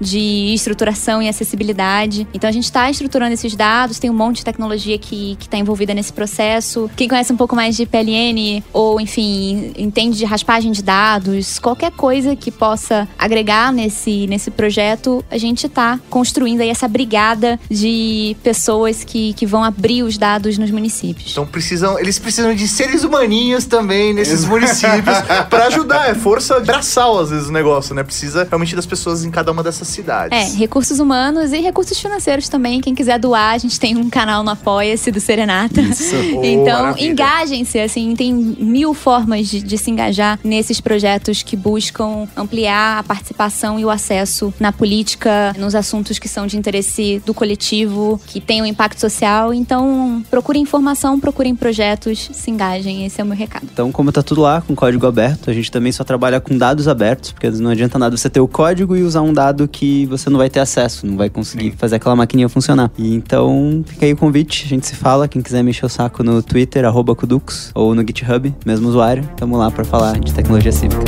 de estruturação e acessibilidade. Então a gente está estruturando esses dados, tem um monte de tecnologia que está envolvida nesse processo. Quem conhece um pouco mais de PLN ou, enfim, entende de raspagem de dados, qualquer coisa que possa agregar nesse, nesse projeto, a gente está construindo aí essa brigada de pessoas que, que vão abrir os dados nos municípios. Então precisam, eles precisam de seres humaninhos também nesses municípios pra ajudar. É força braçal, às vezes, o negócio, né? Precisa realmente das pessoas em cada uma dessas cidades. É, recursos humanos e recursos financeiros também. Quem quiser doar, a gente tem um canal no Apoia-se do Serenata. Isso. Oh, Então, engajem-se, assim, tem mil formas de, de se engajar nesses projetos que buscam ampliar a participação e o acesso na política, nos assuntos que são de interesse do coletivo, que tenham impacto social. Então, procurem informação, procurem projetos, se engajem. Esse é o meu recado. Então, como tá tudo lá com código aberto, a gente também só trabalha com dados abertos, porque não adianta nada você ter o código e usar um dado que você não vai ter acesso, não vai conseguir fazer aquela maquininha funcionar. E então, fica aí o convite, a gente se fala, quem quiser me encher o saco no Twitter, arroba Kudux, ou no GitHub, mesmo usuário, tamo lá pra falar de tecnologia cívica.